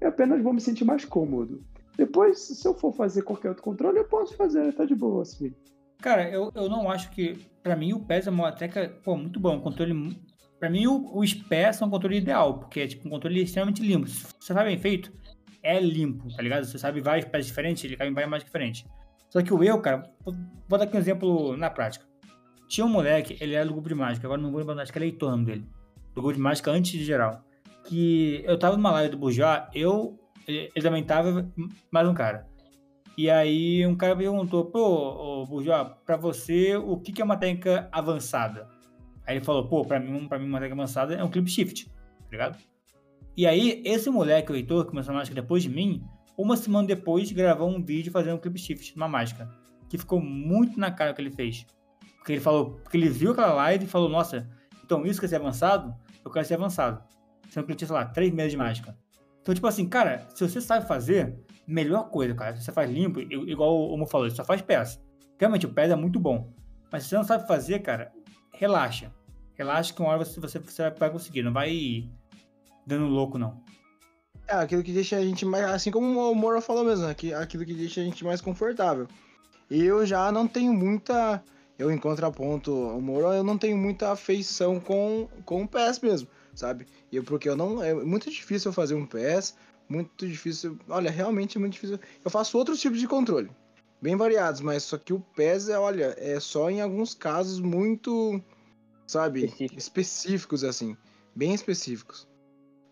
eu apenas vou me sentir mais cômodo. Depois, se eu for fazer qualquer outro controle, eu posso fazer, tá de boa, assim. Cara, eu, eu não acho que. Pra mim, o PES é uma teca, pô, muito bom. Um controle. Pra mim, o, o SPES é um controle ideal, porque é tipo um controle extremamente limpo. Se você sabe bem feito, é limpo, tá ligado? Você sabe vários pés diferentes, ele cai em várias mais diferentes. Só que o eu, cara, vou, dar aqui um exemplo na prática. Tinha um moleque, ele era do grupo de mágica, agora não vou lembrar, acho que é leitor dele. Do grupo de mágica antes de geral. Que eu tava numa live do Bourgeois, eu, ele, ele também tava, mais um cara. E aí um cara perguntou, pô, Bourgeois, pra você, o que, que é uma técnica avançada? Aí ele falou, pô, pra mim, pra mim uma técnica avançada é um clip shift, tá ligado? E aí, esse moleque, o Heitor, que começou a mágica depois de mim, uma semana depois gravou um vídeo fazendo um clip shift, uma mágica. Que ficou muito na cara o que ele fez. Porque ele falou, porque ele viu aquela live e falou, nossa, então isso quer ser avançado? Eu quero ser avançado. Sendo que ele tinha, sei lá, três meses de mágica. Então, tipo assim, cara, se você sabe fazer, melhor coisa, cara. Você faz limpo, igual o Mo falou, só faz peça. Realmente, o peça é muito bom. Mas se você não sabe fazer, cara, relaxa. Relaxa que uma hora você, você, você vai conseguir. Não vai dando louco, não. É, aquilo que deixa a gente mais. Assim como o Moro falou mesmo, né, aquilo que deixa a gente mais confortável. Eu já não tenho muita. Eu, em contraponto ao Moro, eu não tenho muita afeição com, com o PES mesmo, sabe? Eu, porque eu não. É muito difícil eu fazer um PES, muito difícil. Olha, realmente é muito difícil. Eu faço outros tipos de controle, bem variados, mas só que o PES é, olha, é só em alguns casos muito. Sabe? Específico. específicos, assim. Bem específicos.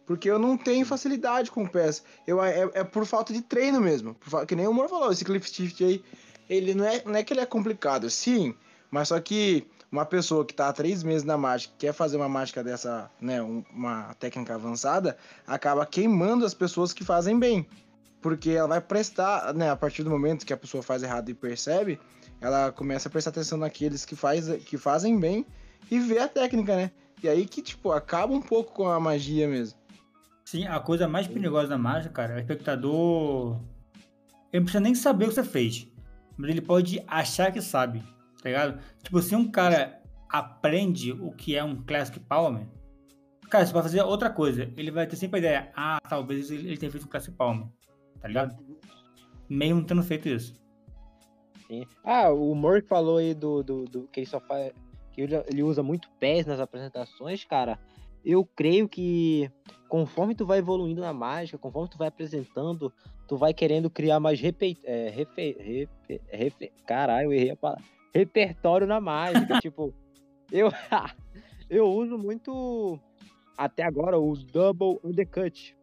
Porque eu não tenho facilidade com o PES. Eu, é, é por falta de treino mesmo. Por que nem o Moro falou, esse clip shift aí, ele não é, não é que ele é complicado, sim, mas só que uma pessoa que tá há três meses na mágica, quer fazer uma mágica dessa, né, um- uma técnica avançada, acaba queimando as pessoas que fazem bem. Porque ela vai prestar, né, a partir do momento que a pessoa faz errado e percebe, ela começa a prestar atenção naqueles que, faz, que fazem bem e vê a técnica, né? E aí que, tipo, acaba um pouco com a magia mesmo. Sim, a coisa mais perigosa da mágica, cara, é o espectador. Ele não precisa nem saber o que você fez. Mas ele pode achar que sabe, tá ligado? Tipo, se um cara aprende o que é um Classic Palmer, cara, você vai fazer outra coisa. Ele vai ter sempre a ideia, ah, talvez ele tenha feito um Classic Palmer, tá ligado? Mesmo tendo feito isso. Sim. Ah, o Murray falou aí do, do, do- que ele só faz. que ele, ele usa muito pés nas apresentações, cara. Eu creio que conforme tu vai evoluindo na mágica, conforme tu vai apresentando, tu vai querendo criar mais repe, é, refe, refe, refe- caralho, eu errei a palavra. Repertório na mágica. <laughs> tipo, eu, <laughs> eu uso muito até agora o Double Undercut.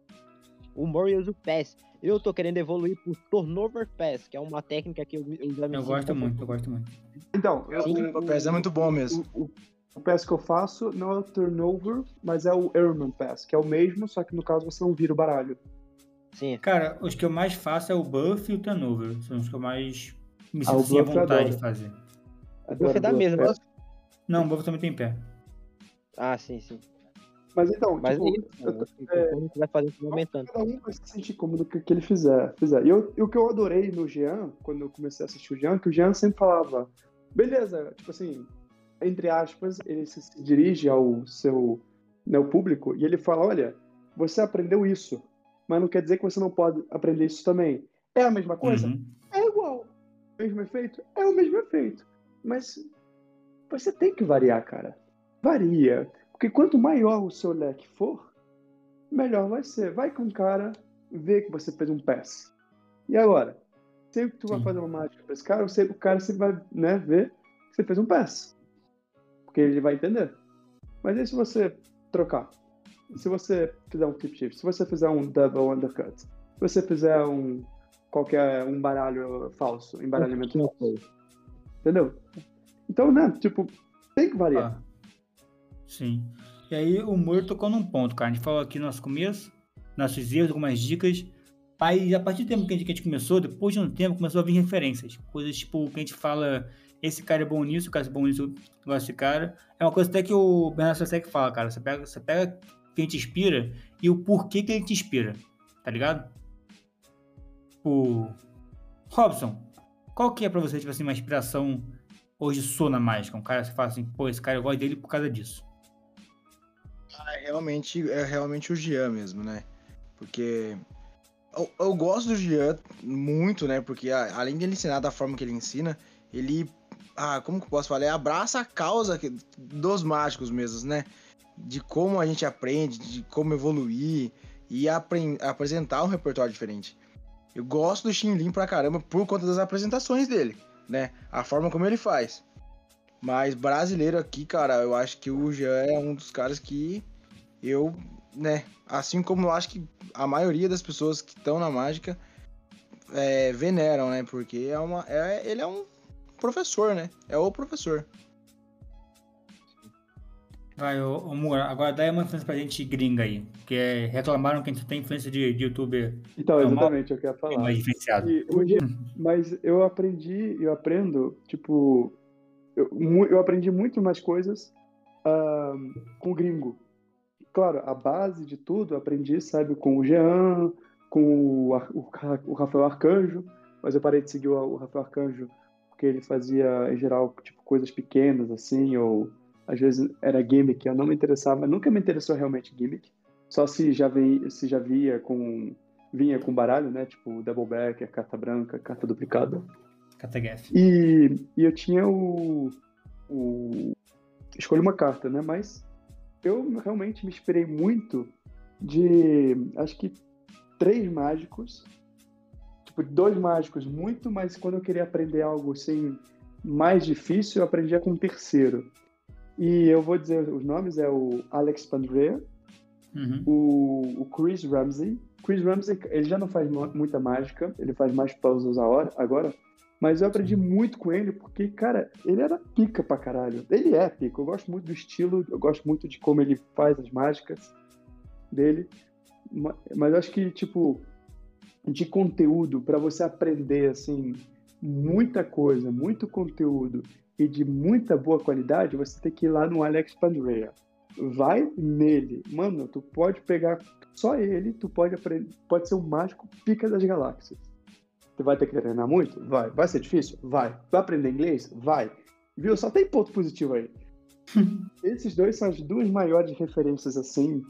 O Murray usa o Pass. Eu tô querendo evoluir pro Turnover Pass, que é uma técnica que eu, eu já me Eu gosto muito, eu gosto muito. Então, eu, Sim, O PES é muito bom mesmo. O, o, o pass que eu faço não é o turnover, mas é o Airman Pass, que é o mesmo, só que no caso você não vira o baralho. Sim. Cara, os que eu mais faço é o buff e o turnover. São os que eu mais Me Ah, sinto o assim à vontade de fazer. Adoro Você dá bluff. mesmo, É, né? Não, o Bobo também tem pé. Ah, sim, sim. Mas então, Mas tipo, é isso, eu você vai vai aumentando. cada um vai se sentir cômodo o que ele fizer. fizer. E, eu, e o que eu adorei no Jean, quando eu comecei a assistir o Jean, que o Jean sempre falava, beleza, tipo assim, entre aspas, ele se, se dirige ao seu né, o público e ele fala, olha, você aprendeu isso, mas não quer dizer que você não pode aprender isso também. É a mesma coisa? Uhum. É igual. Mesmo efeito? É o mesmo efeito. Mas você tem que variar, cara. Varia. Porque quanto maior o seu leque for, melhor vai ser. Vai com o cara ver que você fez um pass. E agora? Sempre que tu vai Sim. fazer uma mágica pra esse cara, você- o cara sempre vai né, ver que você fez um pass. Porque ele vai entender. Mas e se você trocar? Se você fizer um tip shift, se você fizer um double undercut, se você fizer um qualquer um baralho falso, embaralhamento falso. Entendeu? Então, né, tipo, tem que variar. Ah, sim. E aí o Muro tocou num ponto, cara. A gente falou aqui no nosso começo, nossos erros, algumas dicas. Mas a partir do tempo que a gente, começou, depois de um tempo, começou a vir referências. Coisas tipo, que a gente fala, esse cara é bom nisso, o cara é bom nisso, eu gosto desse cara. É uma coisa até que o Bernardo Sasek fala, cara. Você pega, você pega quem te inspira e o porquê que ele te inspira, tá ligado? O Robson, qual que é pra você, tipo assim, uma inspiração hoje sou na mágica? Um cara que fala assim, pô, esse cara eu gosto dele por causa disso. Ah, é realmente, é realmente o Jean mesmo, né? Porque eu, eu gosto do Jean muito, né? Porque além de ele ensinar da forma que ele ensina, ele. Ah, como que eu posso falar? Ele abraça a causa dos mágicos mesmo, né? De como a gente aprende, de como evoluir e apren- apresentar um repertório diferente. Eu gosto do Shinlin pra caramba por conta das apresentações dele, né? A forma como ele faz. Mas brasileiro aqui, cara, eu acho que o Jean é um dos caras que eu, né, assim como eu acho que a maioria das pessoas que estão na mágica é, veneram, né? Porque é uma, é, ele é um professor, né? É o professor. Vai, ô, ô agora dá uma influência pra gente gringa aí. Porque é, reclamaram que a gente tem influência de, de youtuber Então, É uma- exatamente, eu quero falar. mais diferenciado. E hoje- mas eu aprendi, eu aprendo, tipo, eu, eu aprendi muito mais coisas ah, com gringo. Claro, a base de tudo eu aprendi, sabe, com o Jean, com o, o o Rafael Arcanjo, mas eu parei de seguir o, o Rafael Arcanjo porque ele fazia, em geral, tipo, coisas pequenas, assim, ou às vezes era gimmick, eu não me interessava, nunca me interessou realmente gimmick, só se já, vi, se já via com vinha com baralho, né? Tipo, double back, a carta branca, carta duplicada. Katagef. E, e eu tinha o, o. Escolhi uma carta, né? Mas eu realmente me inspirei muito de. Acho que três mágicos. Tipo, dois mágicos muito, mas quando eu queria aprender algo assim mais difícil, eu aprendia com um terceiro. E eu vou dizer os nomes: é o Alex Pandrea, Uhum. o, o Chris Ramsey. Chris Ramsey, ele já não faz mu- muita mágica, ele faz mais puzzles agora, mas eu aprendi muito com ele porque, cara, ele era pica pra caralho. Ele é pica, eu gosto muito do estilo, eu gosto muito de como ele faz as mágicas dele, ma- mas eu acho que, tipo, de conteúdo, pra você aprender, assim, muita coisa, muito conteúdo e de muita boa qualidade, você tem que ir lá no Alex Pandrea vai nele. Mano, tu pode pegar só ele, tu pode aprender, pode ser um mágico pica das galáxias. Tu vai ter que treinar muito? Vai. Vai ser difícil? Vai. Vai aprender inglês? Vai. Viu? Só tem ponto positivo aí. <laughs> Esses dois são as duas maiores referências, assim,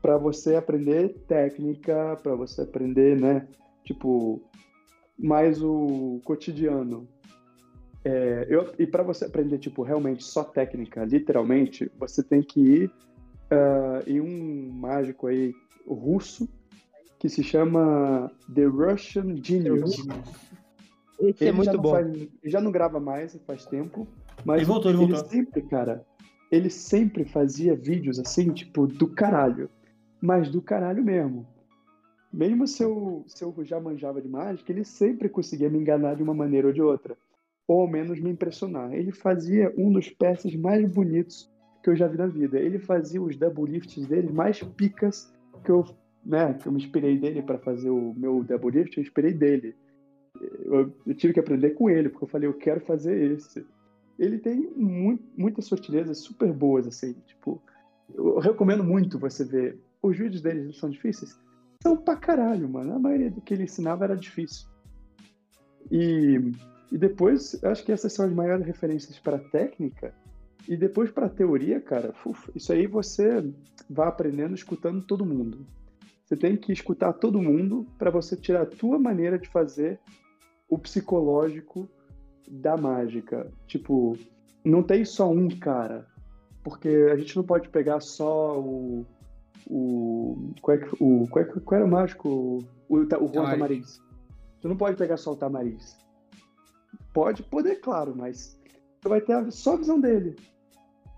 pra você aprender técnica, pra você aprender, né? Tipo, mais o cotidiano. É, eu, e para você aprender, tipo, realmente só técnica, literalmente, você tem que ir ah, em um mágico aí russo que se chama The Russian Genius. Esse é Ele já muito não bom. faz- ele já não grava mais faz tempo, mas Ele voltou, ele voltou. sempre, cara, ele sempre fazia vídeos assim, tipo, do caralho. Mas do caralho mesmo. Mesmo se eu, se eu já manjava de mágica, ele sempre conseguia me enganar de uma maneira ou de outra. Ou ao menos me impressionar. Ele fazia um dos peças mais bonitos que eu já vi na vida. Ele fazia os double lifts dele mais picas que eu, né, que eu me inspirei dele para fazer o meu double lift, eu inspirei dele. eu, eu tive que aprender com ele, porque eu falei, eu quero fazer esse. Ele tem mu muitas sutilezas super boas, assim, tipo, eu recomendo muito você ver. Os vídeos deles são difíceis? São pra caralho, mano. A maioria do que ele ensinava era difícil. E, e depois, acho que essas são as maiores referências para técnica. E depois para teoria, cara, isso aí você vai aprendendo escutando todo mundo. Você tem que escutar todo mundo para você tirar a tua maneira de fazer o psicológico da mágica. Tipo, não tem só um cara, porque a gente não pode pegar só o o qual, é que, o, qual, é, qual era o mágico? O, o, o Juan Tamariz. Tu não pode pegar só o Tamariz. Pode poder, claro, mas tu vai ter só a visão dele.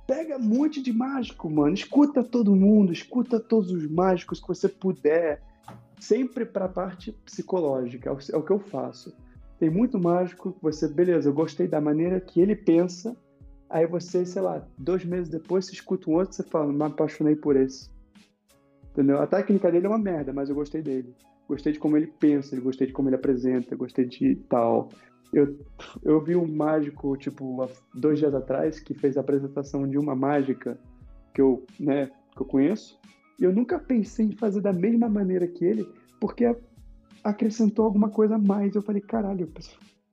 Pega um monte de mágico, mano. Escuta todo mundo, escuta todos os mágicos que você puder. Sempre pra parte psicológica. É o que eu faço. Tem muito mágico que você, beleza, eu gostei da maneira que ele pensa. Aí você, sei lá, dois meses depois, você escuta um outro e você fala, me apaixonei por esse. Entendeu? A técnica dele é uma merda, mas eu gostei dele. Gostei de como ele pensa, gostei de como ele apresenta, gostei de tal. Eu, eu vi um mágico, tipo, dois dias atrás, que fez a apresentação de uma mágica que eu, né, que eu conheço, e eu nunca pensei em fazer da mesma maneira que ele, porque acrescentou alguma coisa a mais. Eu falei, caralho,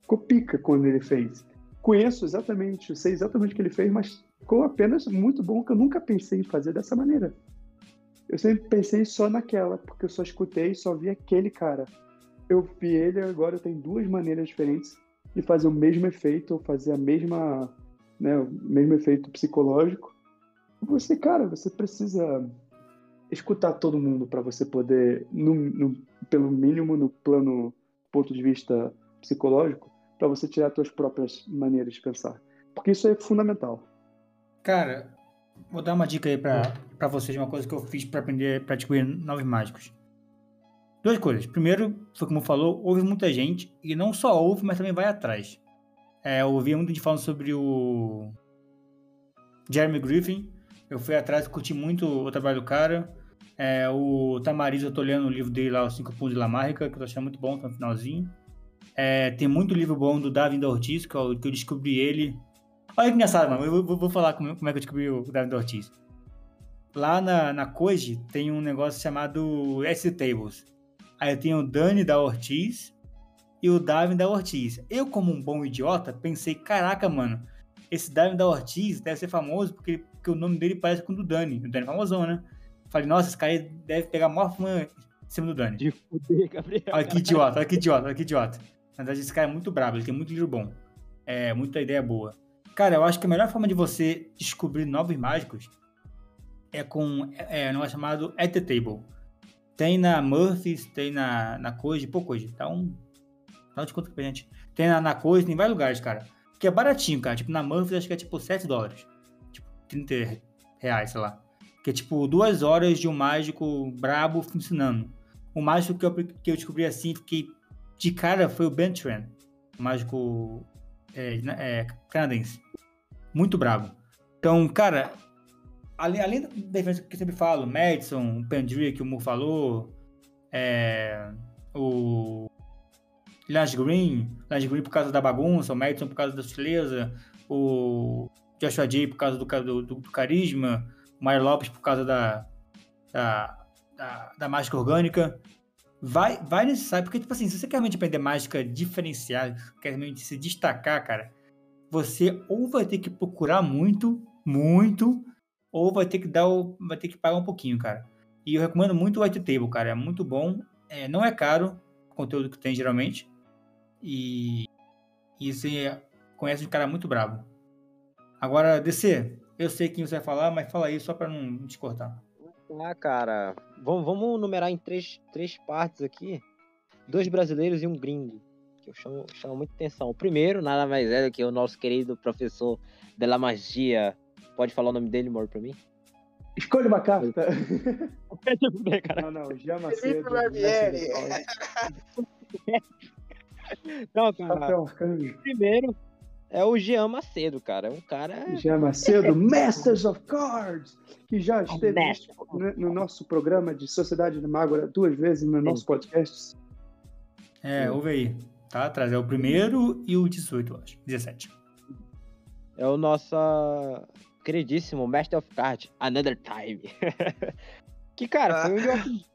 ficou pica quando ele fez. Conheço exatamente, sei exatamente o que ele fez, mas ficou apenas muito bom que eu nunca pensei em fazer dessa maneira. Eu sempre pensei só naquela, porque eu só escutei, só vi aquele cara. Eu vi ele agora tenho duas maneiras diferentes de fazer o mesmo efeito, ou fazer a mesma, né, o mesmo efeito psicológico. Você, cara, você precisa escutar todo mundo para você poder, no, no, pelo mínimo no plano ponto de vista psicológico, para você tirar suas próprias maneiras de pensar. Porque isso é fundamental. Cara, Vou dar uma dica aí pra vocês, uma coisa que eu fiz para aprender, pra descobrir novos mágicos. Duas coisas. Primeiro, foi como falou, ouve muita gente, e não só ouve, mas também vai atrás. É, eu ouvi muito de falando sobre o Jeremy Griffin, eu fui atrás, curti muito o trabalho do cara. É, o Tamariz, eu tô lendo o livro dele lá, Os Cinco Puntos de Lamarca, que eu achando muito bom, tá no finalzinho. É, tem muito livro bom do Davi da Ortiz, que eu, que eu descobri ele Olha que engraçado, mano. Eu vou, vou falar como, como, é que eu descobri o David Ortiz. Lá na, na tem um negócio chamado S-Tables. Aí eu tenho o Dani da Ortiz e o Davi da Ortiz. Eu, como um bom idiota, pensei, caraca, mano, esse Davi da Ortiz deve ser famoso porque, porque o nome dele parece com o do Dani. O Dani é famosão, né? Falei, nossa, esse cara deve pegar maior fã em cima do Dani. De fuder, Gabriel. Olha que idiota, olha que idiota, olha que idiota. Na verdade, esse cara é muito brabo, ele tem muito livro bom. É, muita ideia boa. Cara, eu acho que a melhor forma de você descobrir novos mágicos é com é, um negócio chamado At the Table. Tem na Murphys, tem na, na Koji, pô, Koji, dá um. Dá um desconto pra gente. Tem na, na tem em vários lugares, cara. Que é baratinho, cara. Tipo, na Murphys acho que é tipo 7 dólares. Tipo, 30 reais, sei lá. Que é tipo duas horas de um mágico brabo funcionando. O mágico que eu, que eu descobri assim, fiquei de cara, foi o Ben Tran. O mágico é, é, canadense. Muito brabo. Então, cara, além, além da defesa que eu sempre falo, Madison, o Pendry que o Mu falou, é, o Lance Green, Lance Green por causa da bagunça, o Madison por causa da sutileza, o Joshua J por causa do, do, do carisma, o Mário Lopes por causa da, da, da, da mágica orgânica. Vai, vai necessário, porque, tipo assim, se você quer realmente aprender mágica diferenciada, quer realmente se destacar, cara, você ou vai ter que procurar muito, muito, ou vai ter que dar o, vai ter que pagar um pouquinho, cara. E eu recomendo muito o White Table, cara, é muito bom, é, não é caro o conteúdo que tem geralmente, e, e você conhece um cara muito brabo. Agora, DC, eu sei quem você vai falar, mas fala aí só pra não te cortar. Ah, cara, vamos, vamos numerar em três, três partes aqui. Dois brasileiros e um gringo. Que eu chamo, chamo muita atenção. O primeiro, nada mais é do que o nosso querido professor de la magia. Pode falar o nome dele, amor, pra mim? Escolha uma carta. <laughs> não, não, Jean Macedo. Não, cara. Primeiro, é o Jean Macedo, cara. É um cara. Jean Macedo, <laughs> Masters of Cards, que já esteve no, no, nosso programa de Sociedade de Mágora duas vezes no nosso podcast. É, ouve aí. tá? Traz é o primeiro e o 18, eu acho. 17. É o nosso queridíssimo Master of Card, Another Time. <laughs> que, cara, foi onde eu aprendi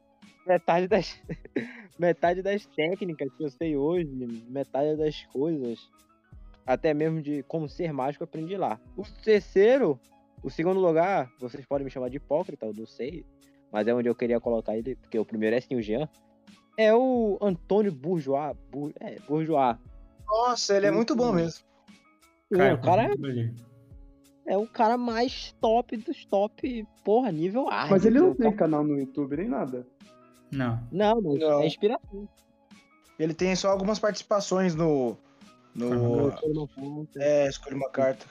metade das, <laughs> metade das técnicas que eu sei hoje, metade das coisas, até mesmo de como ser mágico, eu aprendi lá. O terceiro, o segundo lugar, vocês podem me chamar de hipócrita, eu não sei, mas é onde eu queria colocar ele, porque o primeiro é sim o Jean. É o Antônio Bourgeois. Bour, é, Bourgeois. Nossa, ele é muito bom mesmo. Cara, o cara é. É o cara mais top dos top, porra, nível A. Mas ele não tem canal no YouTube nem nada. Não. Não, mas Não. é inspiração. Ele tem só algumas participações no. No. É, escolha uma carta.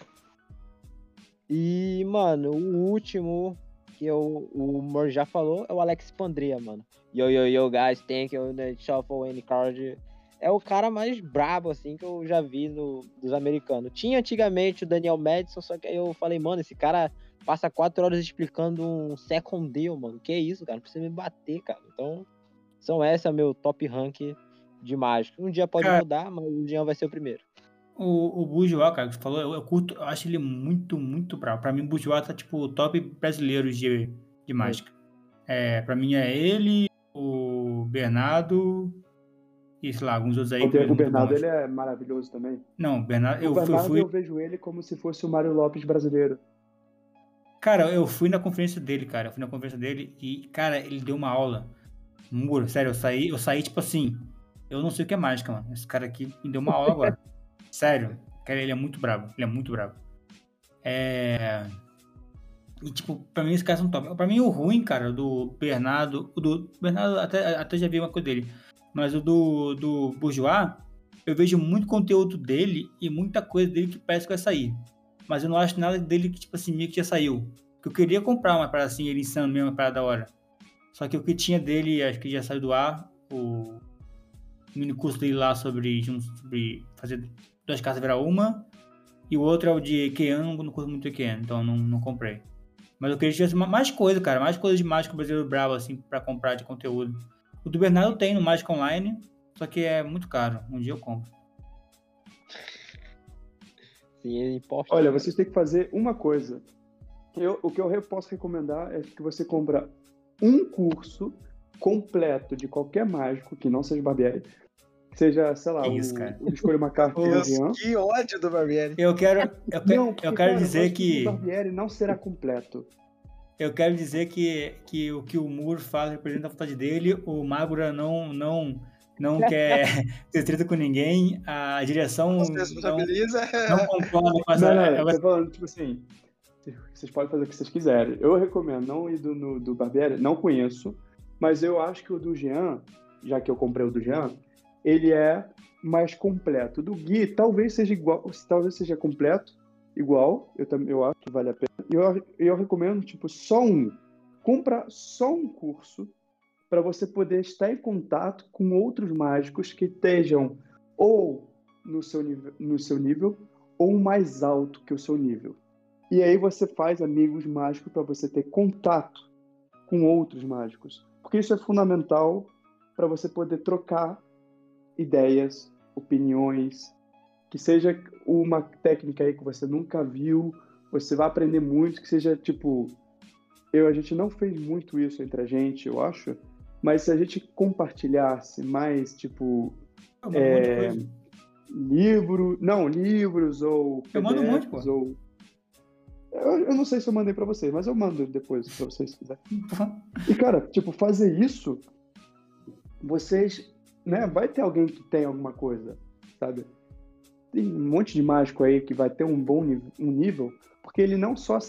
E, mano, o último que eu, o Mor já falou é o Alex Pandrea, mano. Yo, yo, yo, guys, thank you, shuffle any card. É o cara mais brabo, assim, que eu já vi no, dos americanos. Tinha antigamente o Daniel Madison, só que aí eu falei, mano, esse cara passa quatro horas explicando um second deal, mano. Que isso, cara? Não precisa me bater, cara. Então, são essa meu top rank de mágico. Um dia pode Cara- mudar, mas o Jean vai ser o primeiro. O, o Bourgeois, cara, que você falou, eu, eu curto, eu acho ele muito, muito bravo. Pra mim, o Bourgeois tá, tipo, o top brasileiro de, de mágica. É, pra mim é ele, o Bernardo e, sei lá, alguns outros aí. O, o Bernardo, ele é maravilhoso também. Não, o Bernardo, eu, o fui- eu Bernardo, fui, eu vejo ele como se fosse o Mário Lopes brasileiro. Cara, eu fui na conferência dele, cara. Eu fui na conferência dele e, cara, ele deu uma aula. Muro, sério, eu saí, eu saí, tipo assim. Eu não sei o que é mágica, mano. Esse cara aqui me deu uma aula agora. <laughs> sério. Cara, ele é muito brabo. Ele é muito brabo. É. E, tipo, pra mim, esses caras são top. Pra mim, o ruim, cara, do Bernardo. O do Bernardo, até, até já vi uma coisa dele. Mas o do, do Bourgeois, eu vejo muito conteúdo dele e muita coisa dele que parece que vai sair. Mas eu não acho nada dele que, tipo assim, meio que já saiu. Que eu queria comprar uma parada assim, ele insano mesmo, uma parada da hora. Só que o que tinha dele, acho que já saiu do ar, o mini curso dele lá sobre, sobre fazer duas casas virar uma. E o outro é o de Kean, não curto muito Kean, então não, não comprei. Mas eu queria que tivesse ma- mais coisa, cara. Mais coisa de mágico brasileiro bravo, assim, pra comprar de conteúdo. O do Bernardo tem no Mágico Online, só que é muito caro. Um dia eu compro. Sim, ele imposta. Olha, vocês têm que fazer uma coisa. Eu, o que eu posso recomendar é que você compra um curso completo de qualquer mágico, que não seja Barbieri. Que seja, sei lá, Que o, isso, cara. o Escolha uma Carta <laughs> que ódio do Barbieri. Eu quero, eu, que- Não, eu quero cara, dizer acho que. o Barbieri não será completo. Eu quero dizer que, que o que o Moore fala representa a vontade dele, o Magura não, não, não <laughs> quer <laughs> ter treta com ninguém, a direção não, não concorda com essa. Não, não, é- eu tô falando, tipo assim, vocês podem fazer o que vocês quiserem. Eu recomendo não ir do, no- do Barbieri, não conheço, mas eu acho que o do Jean, já que eu comprei o do Jean, ele é mais completo. O do Gui talvez seja igual, talvez seja completo, igual, eu, também eu acho que vale a pena. E eu, eu recomendo, tipo, só um. Compra só um curso para você poder estar em contato com outros mágicos que estejam ou no seu nível, no seu nível ou mais alto que o seu nível. E aí você faz amigos mágicos para você ter contato com outros mágicos, porque isso é fundamental para você poder trocar ideias, opiniões, que seja uma técnica aí que você nunca viu, você vai aprender muito, que seja tipo eu a gente não fez muito isso entre a gente, eu acho, mas se a gente compartilhasse mais tipo é, livro, não, livros ou Eu mando um monte, pô. ou eu, eu não sei se eu mandei pra vocês, mas eu mando depois pra vocês se quiserem. E cara, tipo, fazer isso, vocês, né, vai ter alguém que tem alguma coisa, sabe? Tem um monte de mágico aí que vai ter um bom nível, um nível porque ele não só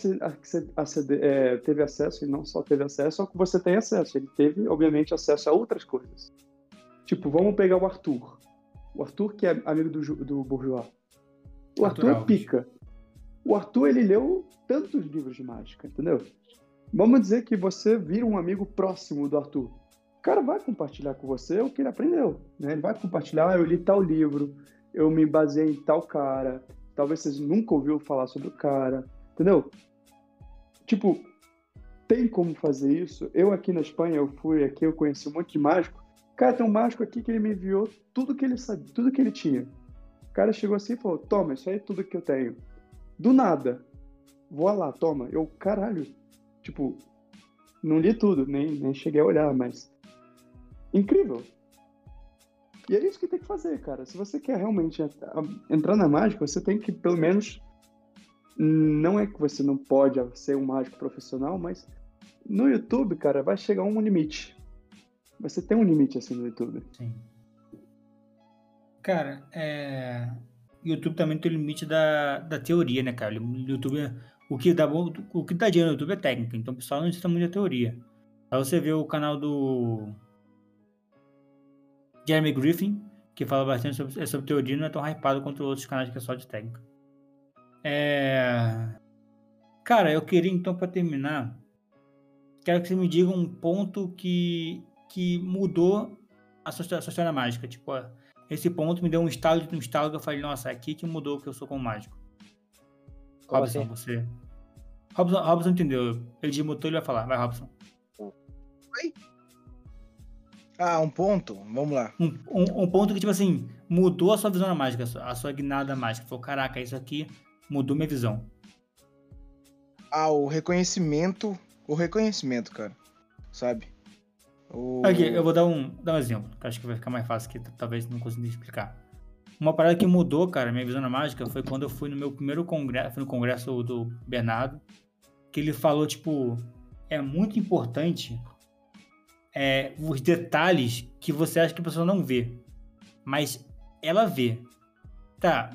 é, teve acesso, ele não só teve acesso ao que você tem acesso, ele teve, obviamente, acesso a outras coisas. Tipo, vamos pegar o Arthur. O Arthur, que é amigo do, do Bourgeois. O Arthur Arthur pica. O Arthur, ele leu tantos livros de mágica, entendeu? Vamos dizer que você vira um amigo próximo do Arthur. O cara vai compartilhar com você o que ele aprendeu. Né? Ele vai compartilhar, ah, eu li tal livro, eu me baseei em tal cara. Talvez vocês nunca ouviram falar sobre o cara, entendeu? Tipo, tem como fazer isso. Eu aqui na Espanha, eu fui aqui, eu conheci um monte de mágico. Cara, tem um mágico aqui que ele me enviou tudo que ele sabia, tudo que ele tinha. O cara chegou assim e falou: Toma, isso aí é tudo que eu tenho. Do nada. Voa lá, toma. Eu, caralho. Tipo, não li tudo, nem, nem cheguei a olhar, mas. Incrível. E é isso que tem que fazer, cara. Se você quer realmente entrar na mágica, você tem que, pelo menos. Não é que você não pode ser um mágico profissional, mas no YouTube, cara, vai chegar um limite. Você tem um limite assim no YouTube. Sim. Cara, é. YouTube também tem o limite da, da teoria, né, cara? YouTube, o que dá bom, o que dá dinheiro no YouTube é técnica, então o pessoal não precisa muito da teoria. Aí você vê o canal do Jeremy Griffin, que fala bastante sobre, sobre teoria, não é tão hypado quanto outros canais que é só de técnica. É... Cara, eu queria então, para terminar, quero que você me diga um ponto que que mudou a sua, a sua história mágica. Tipo, esse ponto me deu um estalo de um estalo que eu falei, nossa, é aqui que mudou que eu sou como mágico. Como Robson, assim? você. Robson, Robson entendeu. Ele desmutou, ele vai falar. Vai, Robson. Ah, um ponto? Vamos lá. Um, um, um ponto que, tipo assim, mudou a sua visão da mágica, a sua, a sua guinada mágica. Falou, caraca, isso aqui mudou minha visão. Ah, o reconhecimento. O reconhecimento, cara. Sabe? O... Aqui, eu vou dar um, dar um exemplo, que acho que vai ficar mais fácil, que talvez não consiga explicar. Uma parada que mudou, cara, minha visão na mágica foi quando eu fui no meu primeiro congresso, fui no congresso do Bernardo, que ele falou, tipo, é muito importante é, os detalhes que você acha que a pessoa não vê, mas ela vê. Tá,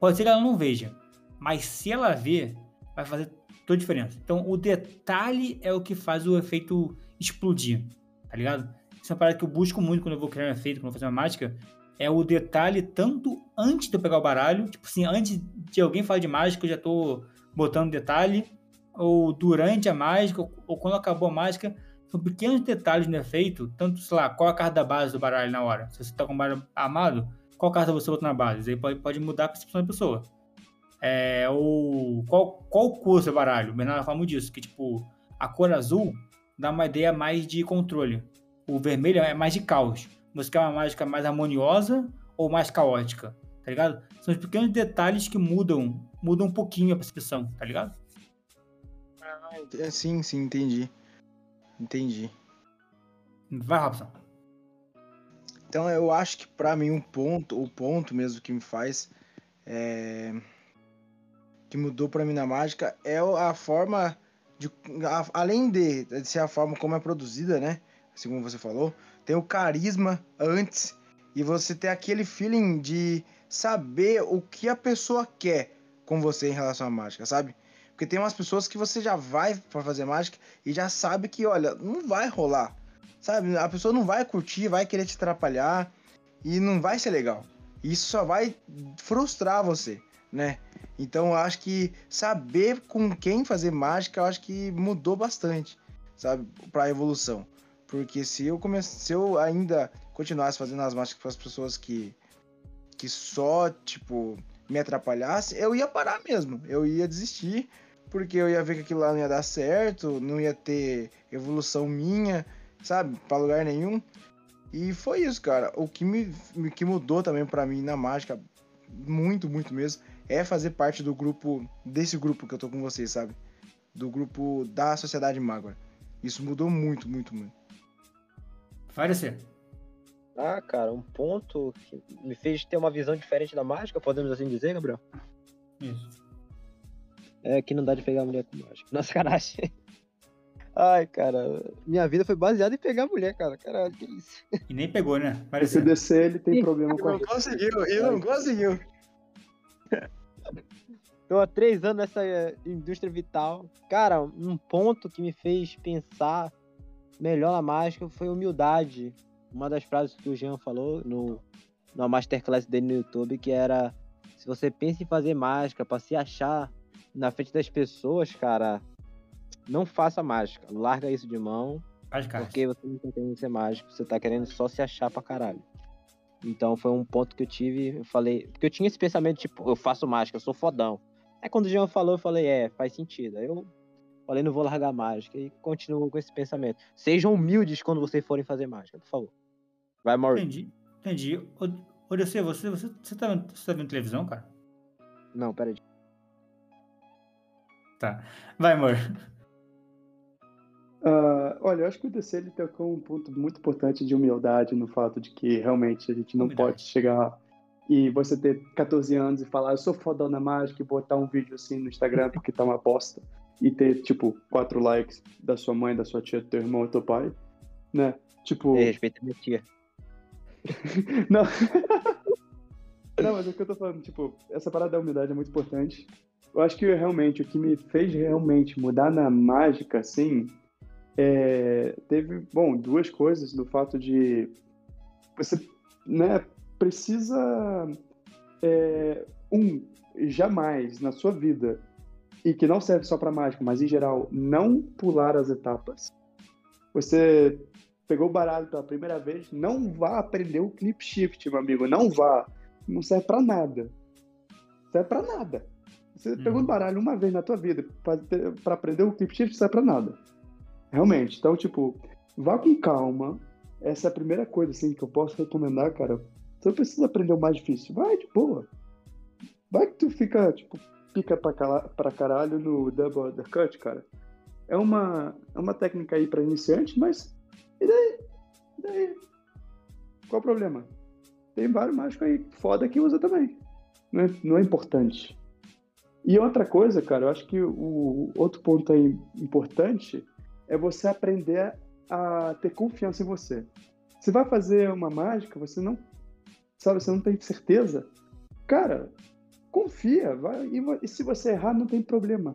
pode ser que ela não veja, mas se ela vê, vai fazer toda a diferença. Então, o detalhe é o que faz o efeito explodir tá ligado? Isso é uma parada que eu busco muito quando eu vou criar um efeito, quando eu vou fazer uma mágica, é o detalhe tanto antes de eu pegar o baralho, tipo assim, antes de alguém falar de mágica, eu já tô botando detalhe, ou durante a mágica, ou quando acabou a mágica, são pequenos detalhes no efeito, tanto, sei lá, qual a carta da base do baralho na hora. Se você tá com o baralho armado, qual carta você botou na base? Aí pode, pode mudar a percepção da pessoa. É, ou qual, qual cor seu baralho? O Bernardo fala muito disso, que tipo, a cor azul dá uma ideia mais de controle. O vermelho é mais de caos. Você quer uma mágica mais harmoniosa ou mais caótica, tá ligado? São os pequenos detalhes que mudam, mudam um pouquinho a percepção, tá ligado? É, sim, sim, entendi. Entendi. Vai, Robson. Então eu acho que pra mim um ponto, o ponto mesmo que me faz é, que mudou pra mim na mágica é a forma de, além de, de ser a forma como é produzida, né? Assim como você falou, tem o carisma antes e você ter aquele feeling de saber o que a pessoa quer com você em relação à mágica, sabe? Porque tem umas pessoas que você já vai pra fazer mágica e já sabe que, olha, não vai rolar, sabe? A pessoa não vai curtir, vai querer te atrapalhar e não vai ser legal. Isso só vai frustrar você, né? Então eu acho que saber com quem fazer mágica, eu acho que mudou bastante, sabe, para evolução. Porque se eu comece, se eu ainda continuasse fazendo as mágicas para as pessoas que que só, tipo, me atrapalhasse, eu ia parar mesmo. Eu ia desistir, porque eu ia ver que aquilo lá não ia dar certo, não ia ter evolução minha, sabe, para lugar nenhum. E foi isso, cara. O que me me- que mudou também para mim na mágica, muito, muito mesmo, é fazer parte do grupo, desse grupo que eu tô com vocês, sabe? Do grupo da Sociedade Mágoa. Isso mudou muito, muito, muito. Vai descer. Ah, cara, um ponto que me fez ter uma visão diferente da mágica, podemos assim dizer, Gabriel? Isso. É que não dá de pegar mulher com mágica. <laughs> Nossa, caralho. Ai, cara, minha vida foi baseada em pegar mulher, cara. Caralho, que isso. E nem pegou, né? Esse descer. Ele tem problema com a Não conseguiu, e não conseguiu. Tô há três anos nessa eh, indústria vital. Cara, um ponto que me fez pensar melhor na mágica foi humildade. Uma das frases que o Jean falou no, na masterclass dele no YouTube, que era se você pensa em fazer mágica pra se achar na frente das pessoas, cara, não faça mágica. Larga isso de mão, Faz cara. porque você não tá querendo ser mágico, você tá querendo só se achar pra caralho. Então foi um ponto que eu tive, eu falei, porque eu tinha esse pensamento, tipo, eu faço mágica, eu sou fodão. Aí quando o Jean falou, eu falei, é, faz sentido. Aí eu falei, não vou largar mágica e continuo com esse pensamento. Sejam humildes quando vocês forem fazer mágica, por favor. Vai, Maury. Entendi. Entendi. DC, você, você, você, tá, você tá vendo televisão, cara? Não, peraí. Tá. Vai, amor. Ah, olha, eu acho que o DC ele tocou um ponto muito importante de humildade no fato de que realmente a gente não Humildade. pode chegar e você ter 14 anos e falar eu sou fodão na mágica e botar um vídeo assim no Instagram porque tá uma bosta e ter, tipo, quatro likes da sua mãe, da sua tia, do teu irmão e teu pai, né? Tipo, Ei, respeita minha tia. <laughs> não. <laughs> não, mas é o que eu tô falando, tipo, essa parada da humildade é muito importante. Eu acho que realmente o que me fez realmente mudar na mágica, assim, é, teve, bom, duas coisas no fato de você, né, precisa, é, um, jamais na sua vida, e que não serve só para mágica, mas em geral, não pular as etapas. Você pegou o baralho pela primeira vez, não vá aprender o clip shift, meu amigo, não vá. Não serve pra nada. Serve pra nada. Você Uhum. pegou o baralho uma vez na tua vida pra aprender o clip shift, serve pra nada. Realmente. Então, tipo, vá com calma. Essa é a primeira coisa, assim, que eu posso recomendar, cara. Você não precisa aprender o mais difícil. Vai de boa. Vai que tu fica, tipo, pica pra, cala- pra caralho no double undercut, cara. É uma, é uma técnica aí pra iniciante, mas e daí? E daí? Qual o problema? Tem vários mágicos aí foda que usa também. Não é, não é importante. E outra coisa, cara, eu acho que o outro ponto aí importante é você aprender a ter confiança em você. Você vai fazer uma mágica, você não sabe, você não tem certeza. Cara, confia, vai, e, e se você errar, não tem problema.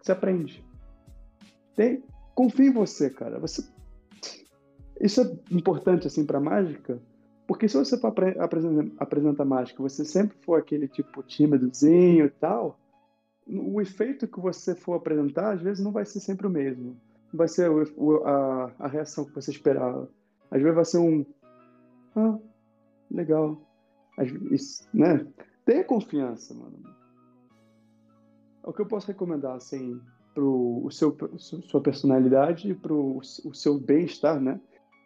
Você aprende. Tem, confia em você, cara. Você isso é importante assim para mágica, porque se você for apre- apresen- apresentar mágica, você sempre for aquele tipo tímidozinho e tal, o efeito que você for apresentar às vezes não vai ser sempre o mesmo. Não vai ser o- o- a, a reação que você esperava. Às vezes vai ser um ah, legal. Às vezes, né? Tenha confiança, mano. O que eu posso recomendar assim pro o seu sua personalidade e pro o seu bem-estar, né?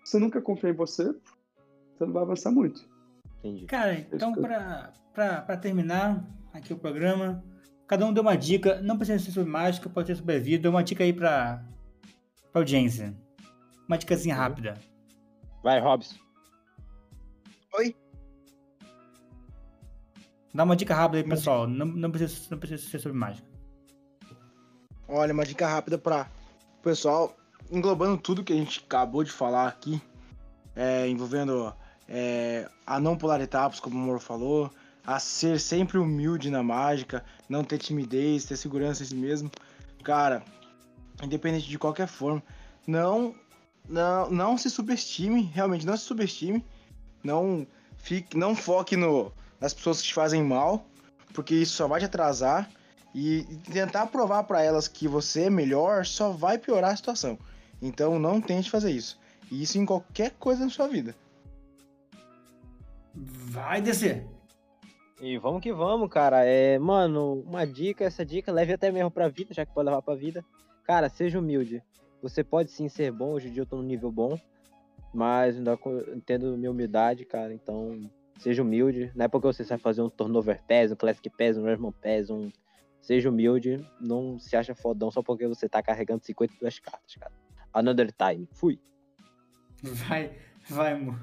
Se você nunca confia em você, você não vai avançar muito. Entendi. Cara, então pra, pra, pra terminar aqui o programa, cada um deu uma dica, não precisa ser sobre mágica, pode ser sobre a vida, uma dica aí pra, pra audiência. Uma dicasinha rápida. Vai, Robson. Dá uma dica rápida aí, pessoal. Não, não, precisa, não precisa ser sobre mágica. Olha, uma dica rápida para o pessoal, englobando tudo que a gente acabou de falar aqui, é, envolvendo é, a não pular etapas, como o Moro falou, a ser sempre humilde na mágica, não ter timidez, ter segurança em si mesmo. Cara, independente de qualquer forma, não, não, não se subestime, realmente não se subestime, não fique, não foque no, nas pessoas que te fazem mal, porque isso só vai te atrasar e tentar provar pra elas que você é melhor só vai piorar a situação. Então não tente fazer isso. E isso em qualquer coisa na sua vida. Vai descer. E vamos que vamos, cara. É, mano, uma dica, essa dica leve até mesmo pra vida, já que pode levar pra vida. Cara, seja humilde. Você pode sim ser bom, hoje em dia eu tô num nível bom, mas ainda entendo minha humildade, cara. Então, seja humilde. Não é porque você sabe fazer um turnover pass, um classic pass, um Resmond pass, um. Seja humilde, não se acha fodão só porque você tá carregando 52 cartas, cara. Another time. Fui. Vai, vai, Mu.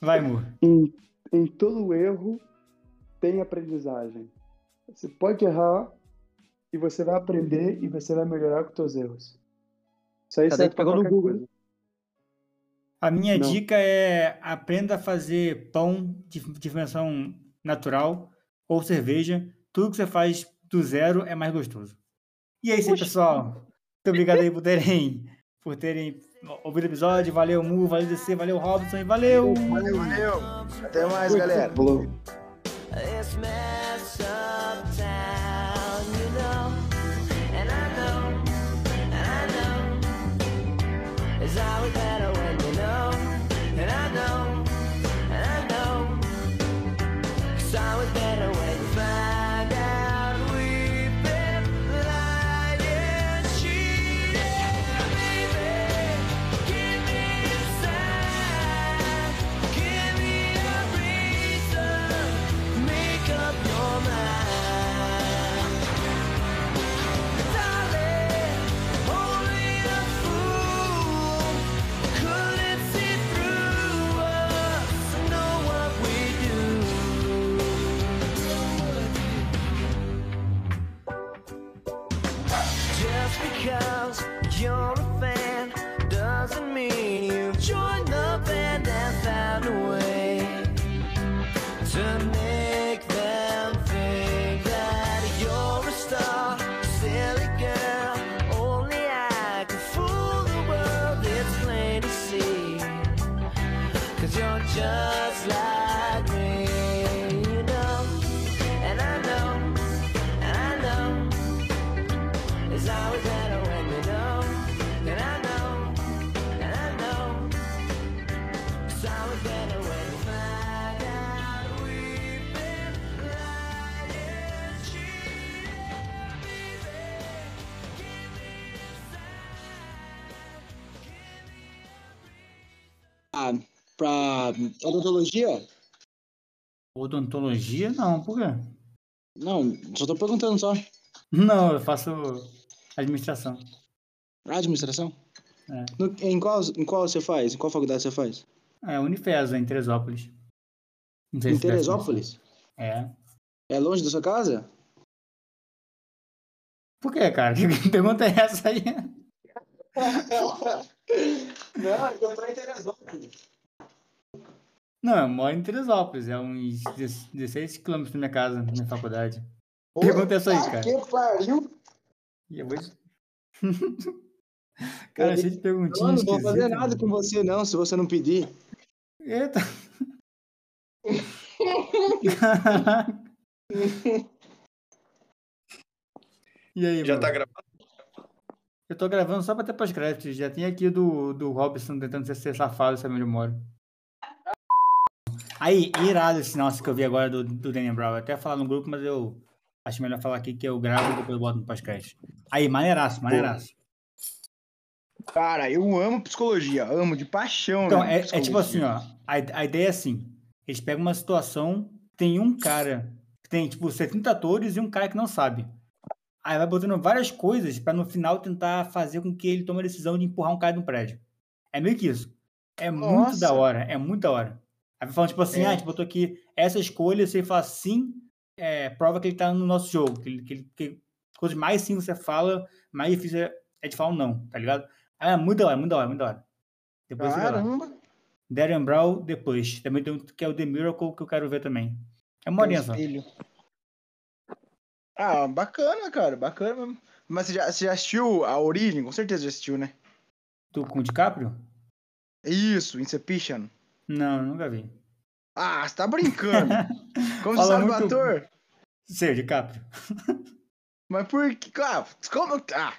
Vai, Mu. Em, em todo erro tem aprendizagem. Você pode errar e você vai aprender e você vai melhorar com os seus erros. Isso aí Tá pra pegou no Google. coisa. A minha Não. dica é aprenda a fazer pão de dimensão natural ou cerveja. Tudo que você faz do zero é mais gostoso. E é isso aí, Oxi. pessoal. Muito obrigado aí por terem, por terem ouvido o episódio. Valeu, Mu, valeu, DC, valeu, Robson e valeu! Valeu, valeu. Até mais, galera. Falou. smell Ah, pra odontologia? Odontologia? Não, por quê? Não, só tô perguntando só. Não, eu faço administração. Administração? É. No- em, qual, em qual você faz? Em qual faculdade você faz? É, Unifesa, em Teresópolis. Não sei Em Teresópolis? É. É longe da sua casa? Por quê, cara? <laughs> Que pergunta é essa aí? <laughs> Não, eu tô em Teresópolis. Não, eu moro em Teresópolis, é uns 16 quilômetros da minha casa, da minha faculdade. Pô, Pergunta essa aí, cara. Que pariu! E eu vou... <laughs> cara, cheio de Eu perguntinhas não vou fazer nada mano. com você, não, se você não pedir. Eita. <laughs> e aí, Já mano? tá gravando? Eu tô gravando só pra ter pós-crédito. Já tem aqui do, do Robson tentando ser- ser safado, sabe onde eu moro. Aí, irado esse nosso que eu vi agora do, do Daniel Brown. Eu até falar no grupo, mas eu acho melhor falar aqui que eu gravo e depois eu boto no pós-crédito. Aí, maneiraço, maneiraço. Cara, eu amo psicologia, amo de paixão, Então, né? é, é tipo assim, ó. A, a ideia é assim: eles pegam uma situação, tem um cara que tem, tipo, 70 atores e um cara que não sabe. Aí vai botando várias coisas pra no final tentar fazer com que ele tome a decisão de empurrar um cara de um prédio. É meio que isso. É muito Nossa. da hora, é muito da hora. Aí vai falando, tipo assim, É. ah, a gente botou aqui essa escolha, você fala sim, é, prova que ele tá no nosso jogo. Que, ele- que, ele- que quanto mais sim você fala, mais difícil é- é de falar um não, tá ligado? Ah, muito da hora, muito da hora, muito da hora. Depois. Caramba. Darren Brown depois. Também tem um que é o The Miracle que eu quero ver também. É uma horinha só. Ah, bacana, cara, bacana mesmo. Mas você já, você já assistiu a Origem? Com certeza já assistiu, né? Tu com o DiCaprio? Isso, Inception. Não, nunca vi. Ah, você tá brincando. <laughs> Como você sabe o muito- ator? Sei, DiCaprio. Mas por que? Claro, como. Ah,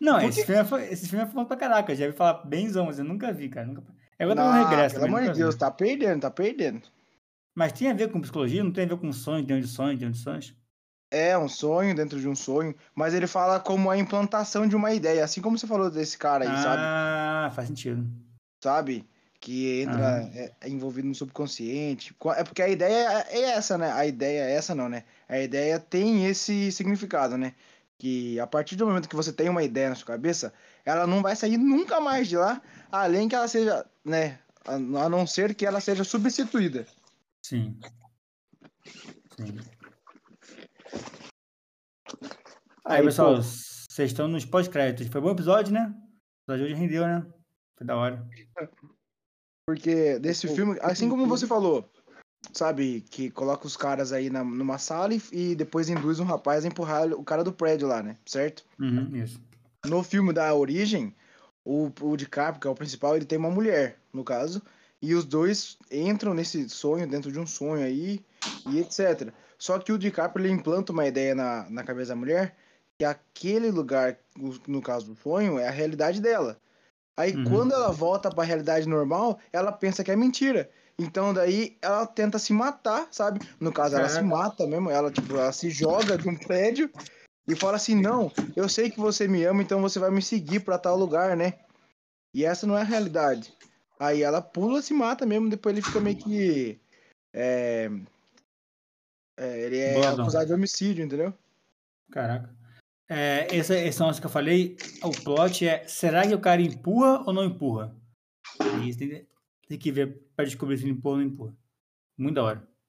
Não, Por esse que- filme, é, esse filme é famoso pra caraca. Já vi falar benzão, mas eu nunca vi, cara. Nunca... É igual não, um regresso pelo amor de Deus, vi. tá perdendo, tá perdendo. Mas tem a ver com psicologia? Não tem a ver com sonhos, dentro de sonhos, dentro de sonhos? É um sonho dentro de um sonho, mas ele fala como a implantação de uma ideia, assim como você falou desse cara aí, sabe? Ah, faz sentido. Sabe? Que entra, Aham. é, é envolvido no subconsciente. É porque a ideia é essa, né? A ideia é essa não, né? A ideia tem esse significado, né? Que a partir do momento que você tem uma ideia na sua cabeça, ela não vai sair nunca mais de lá, além que ela seja, né? A não ser que ela seja substituída. Sim. Sim. Aí, Aí, pessoal, pô. vocês estão nos pós-créditos. Foi bom episódio, né? O episódio hoje rendeu, né? Foi da hora. <laughs> Porque desse filme, assim como você falou, sabe, que coloca os caras aí na, numa sala e, e depois induz um rapaz a empurrar o cara do prédio lá, né? Certo? Uhum, isso. No filme da Origem, o, o DiCaprio, que é o principal, ele tem uma mulher, no caso, e os dois entram nesse sonho, dentro de um sonho aí, e etc. Só que o DiCaprio, ele implanta uma ideia na, na cabeça da mulher, que aquele lugar, no caso do sonho, é a realidade dela. Aí Uhum. quando ela volta para a realidade normal, ela pensa que é mentira. Então daí ela tenta se matar, sabe? No caso, ela se Caraca. mata mesmo, ela tipo, ela se joga de um prédio e fala assim: "Não, eu sei que você me ama, então você vai me seguir para tal lugar, né?" E essa não é a realidade. Aí ela pula, se mata mesmo, depois ele fica meio que é, é, ele é Boladão. acusado de homicídio, entendeu? Caraca. É, esse, esse que eu falei, o plot é: será que o cara empurra ou não empurra? Tem, tem que ver pra descobrir se ele empurra ou não empurra. Muito da hora.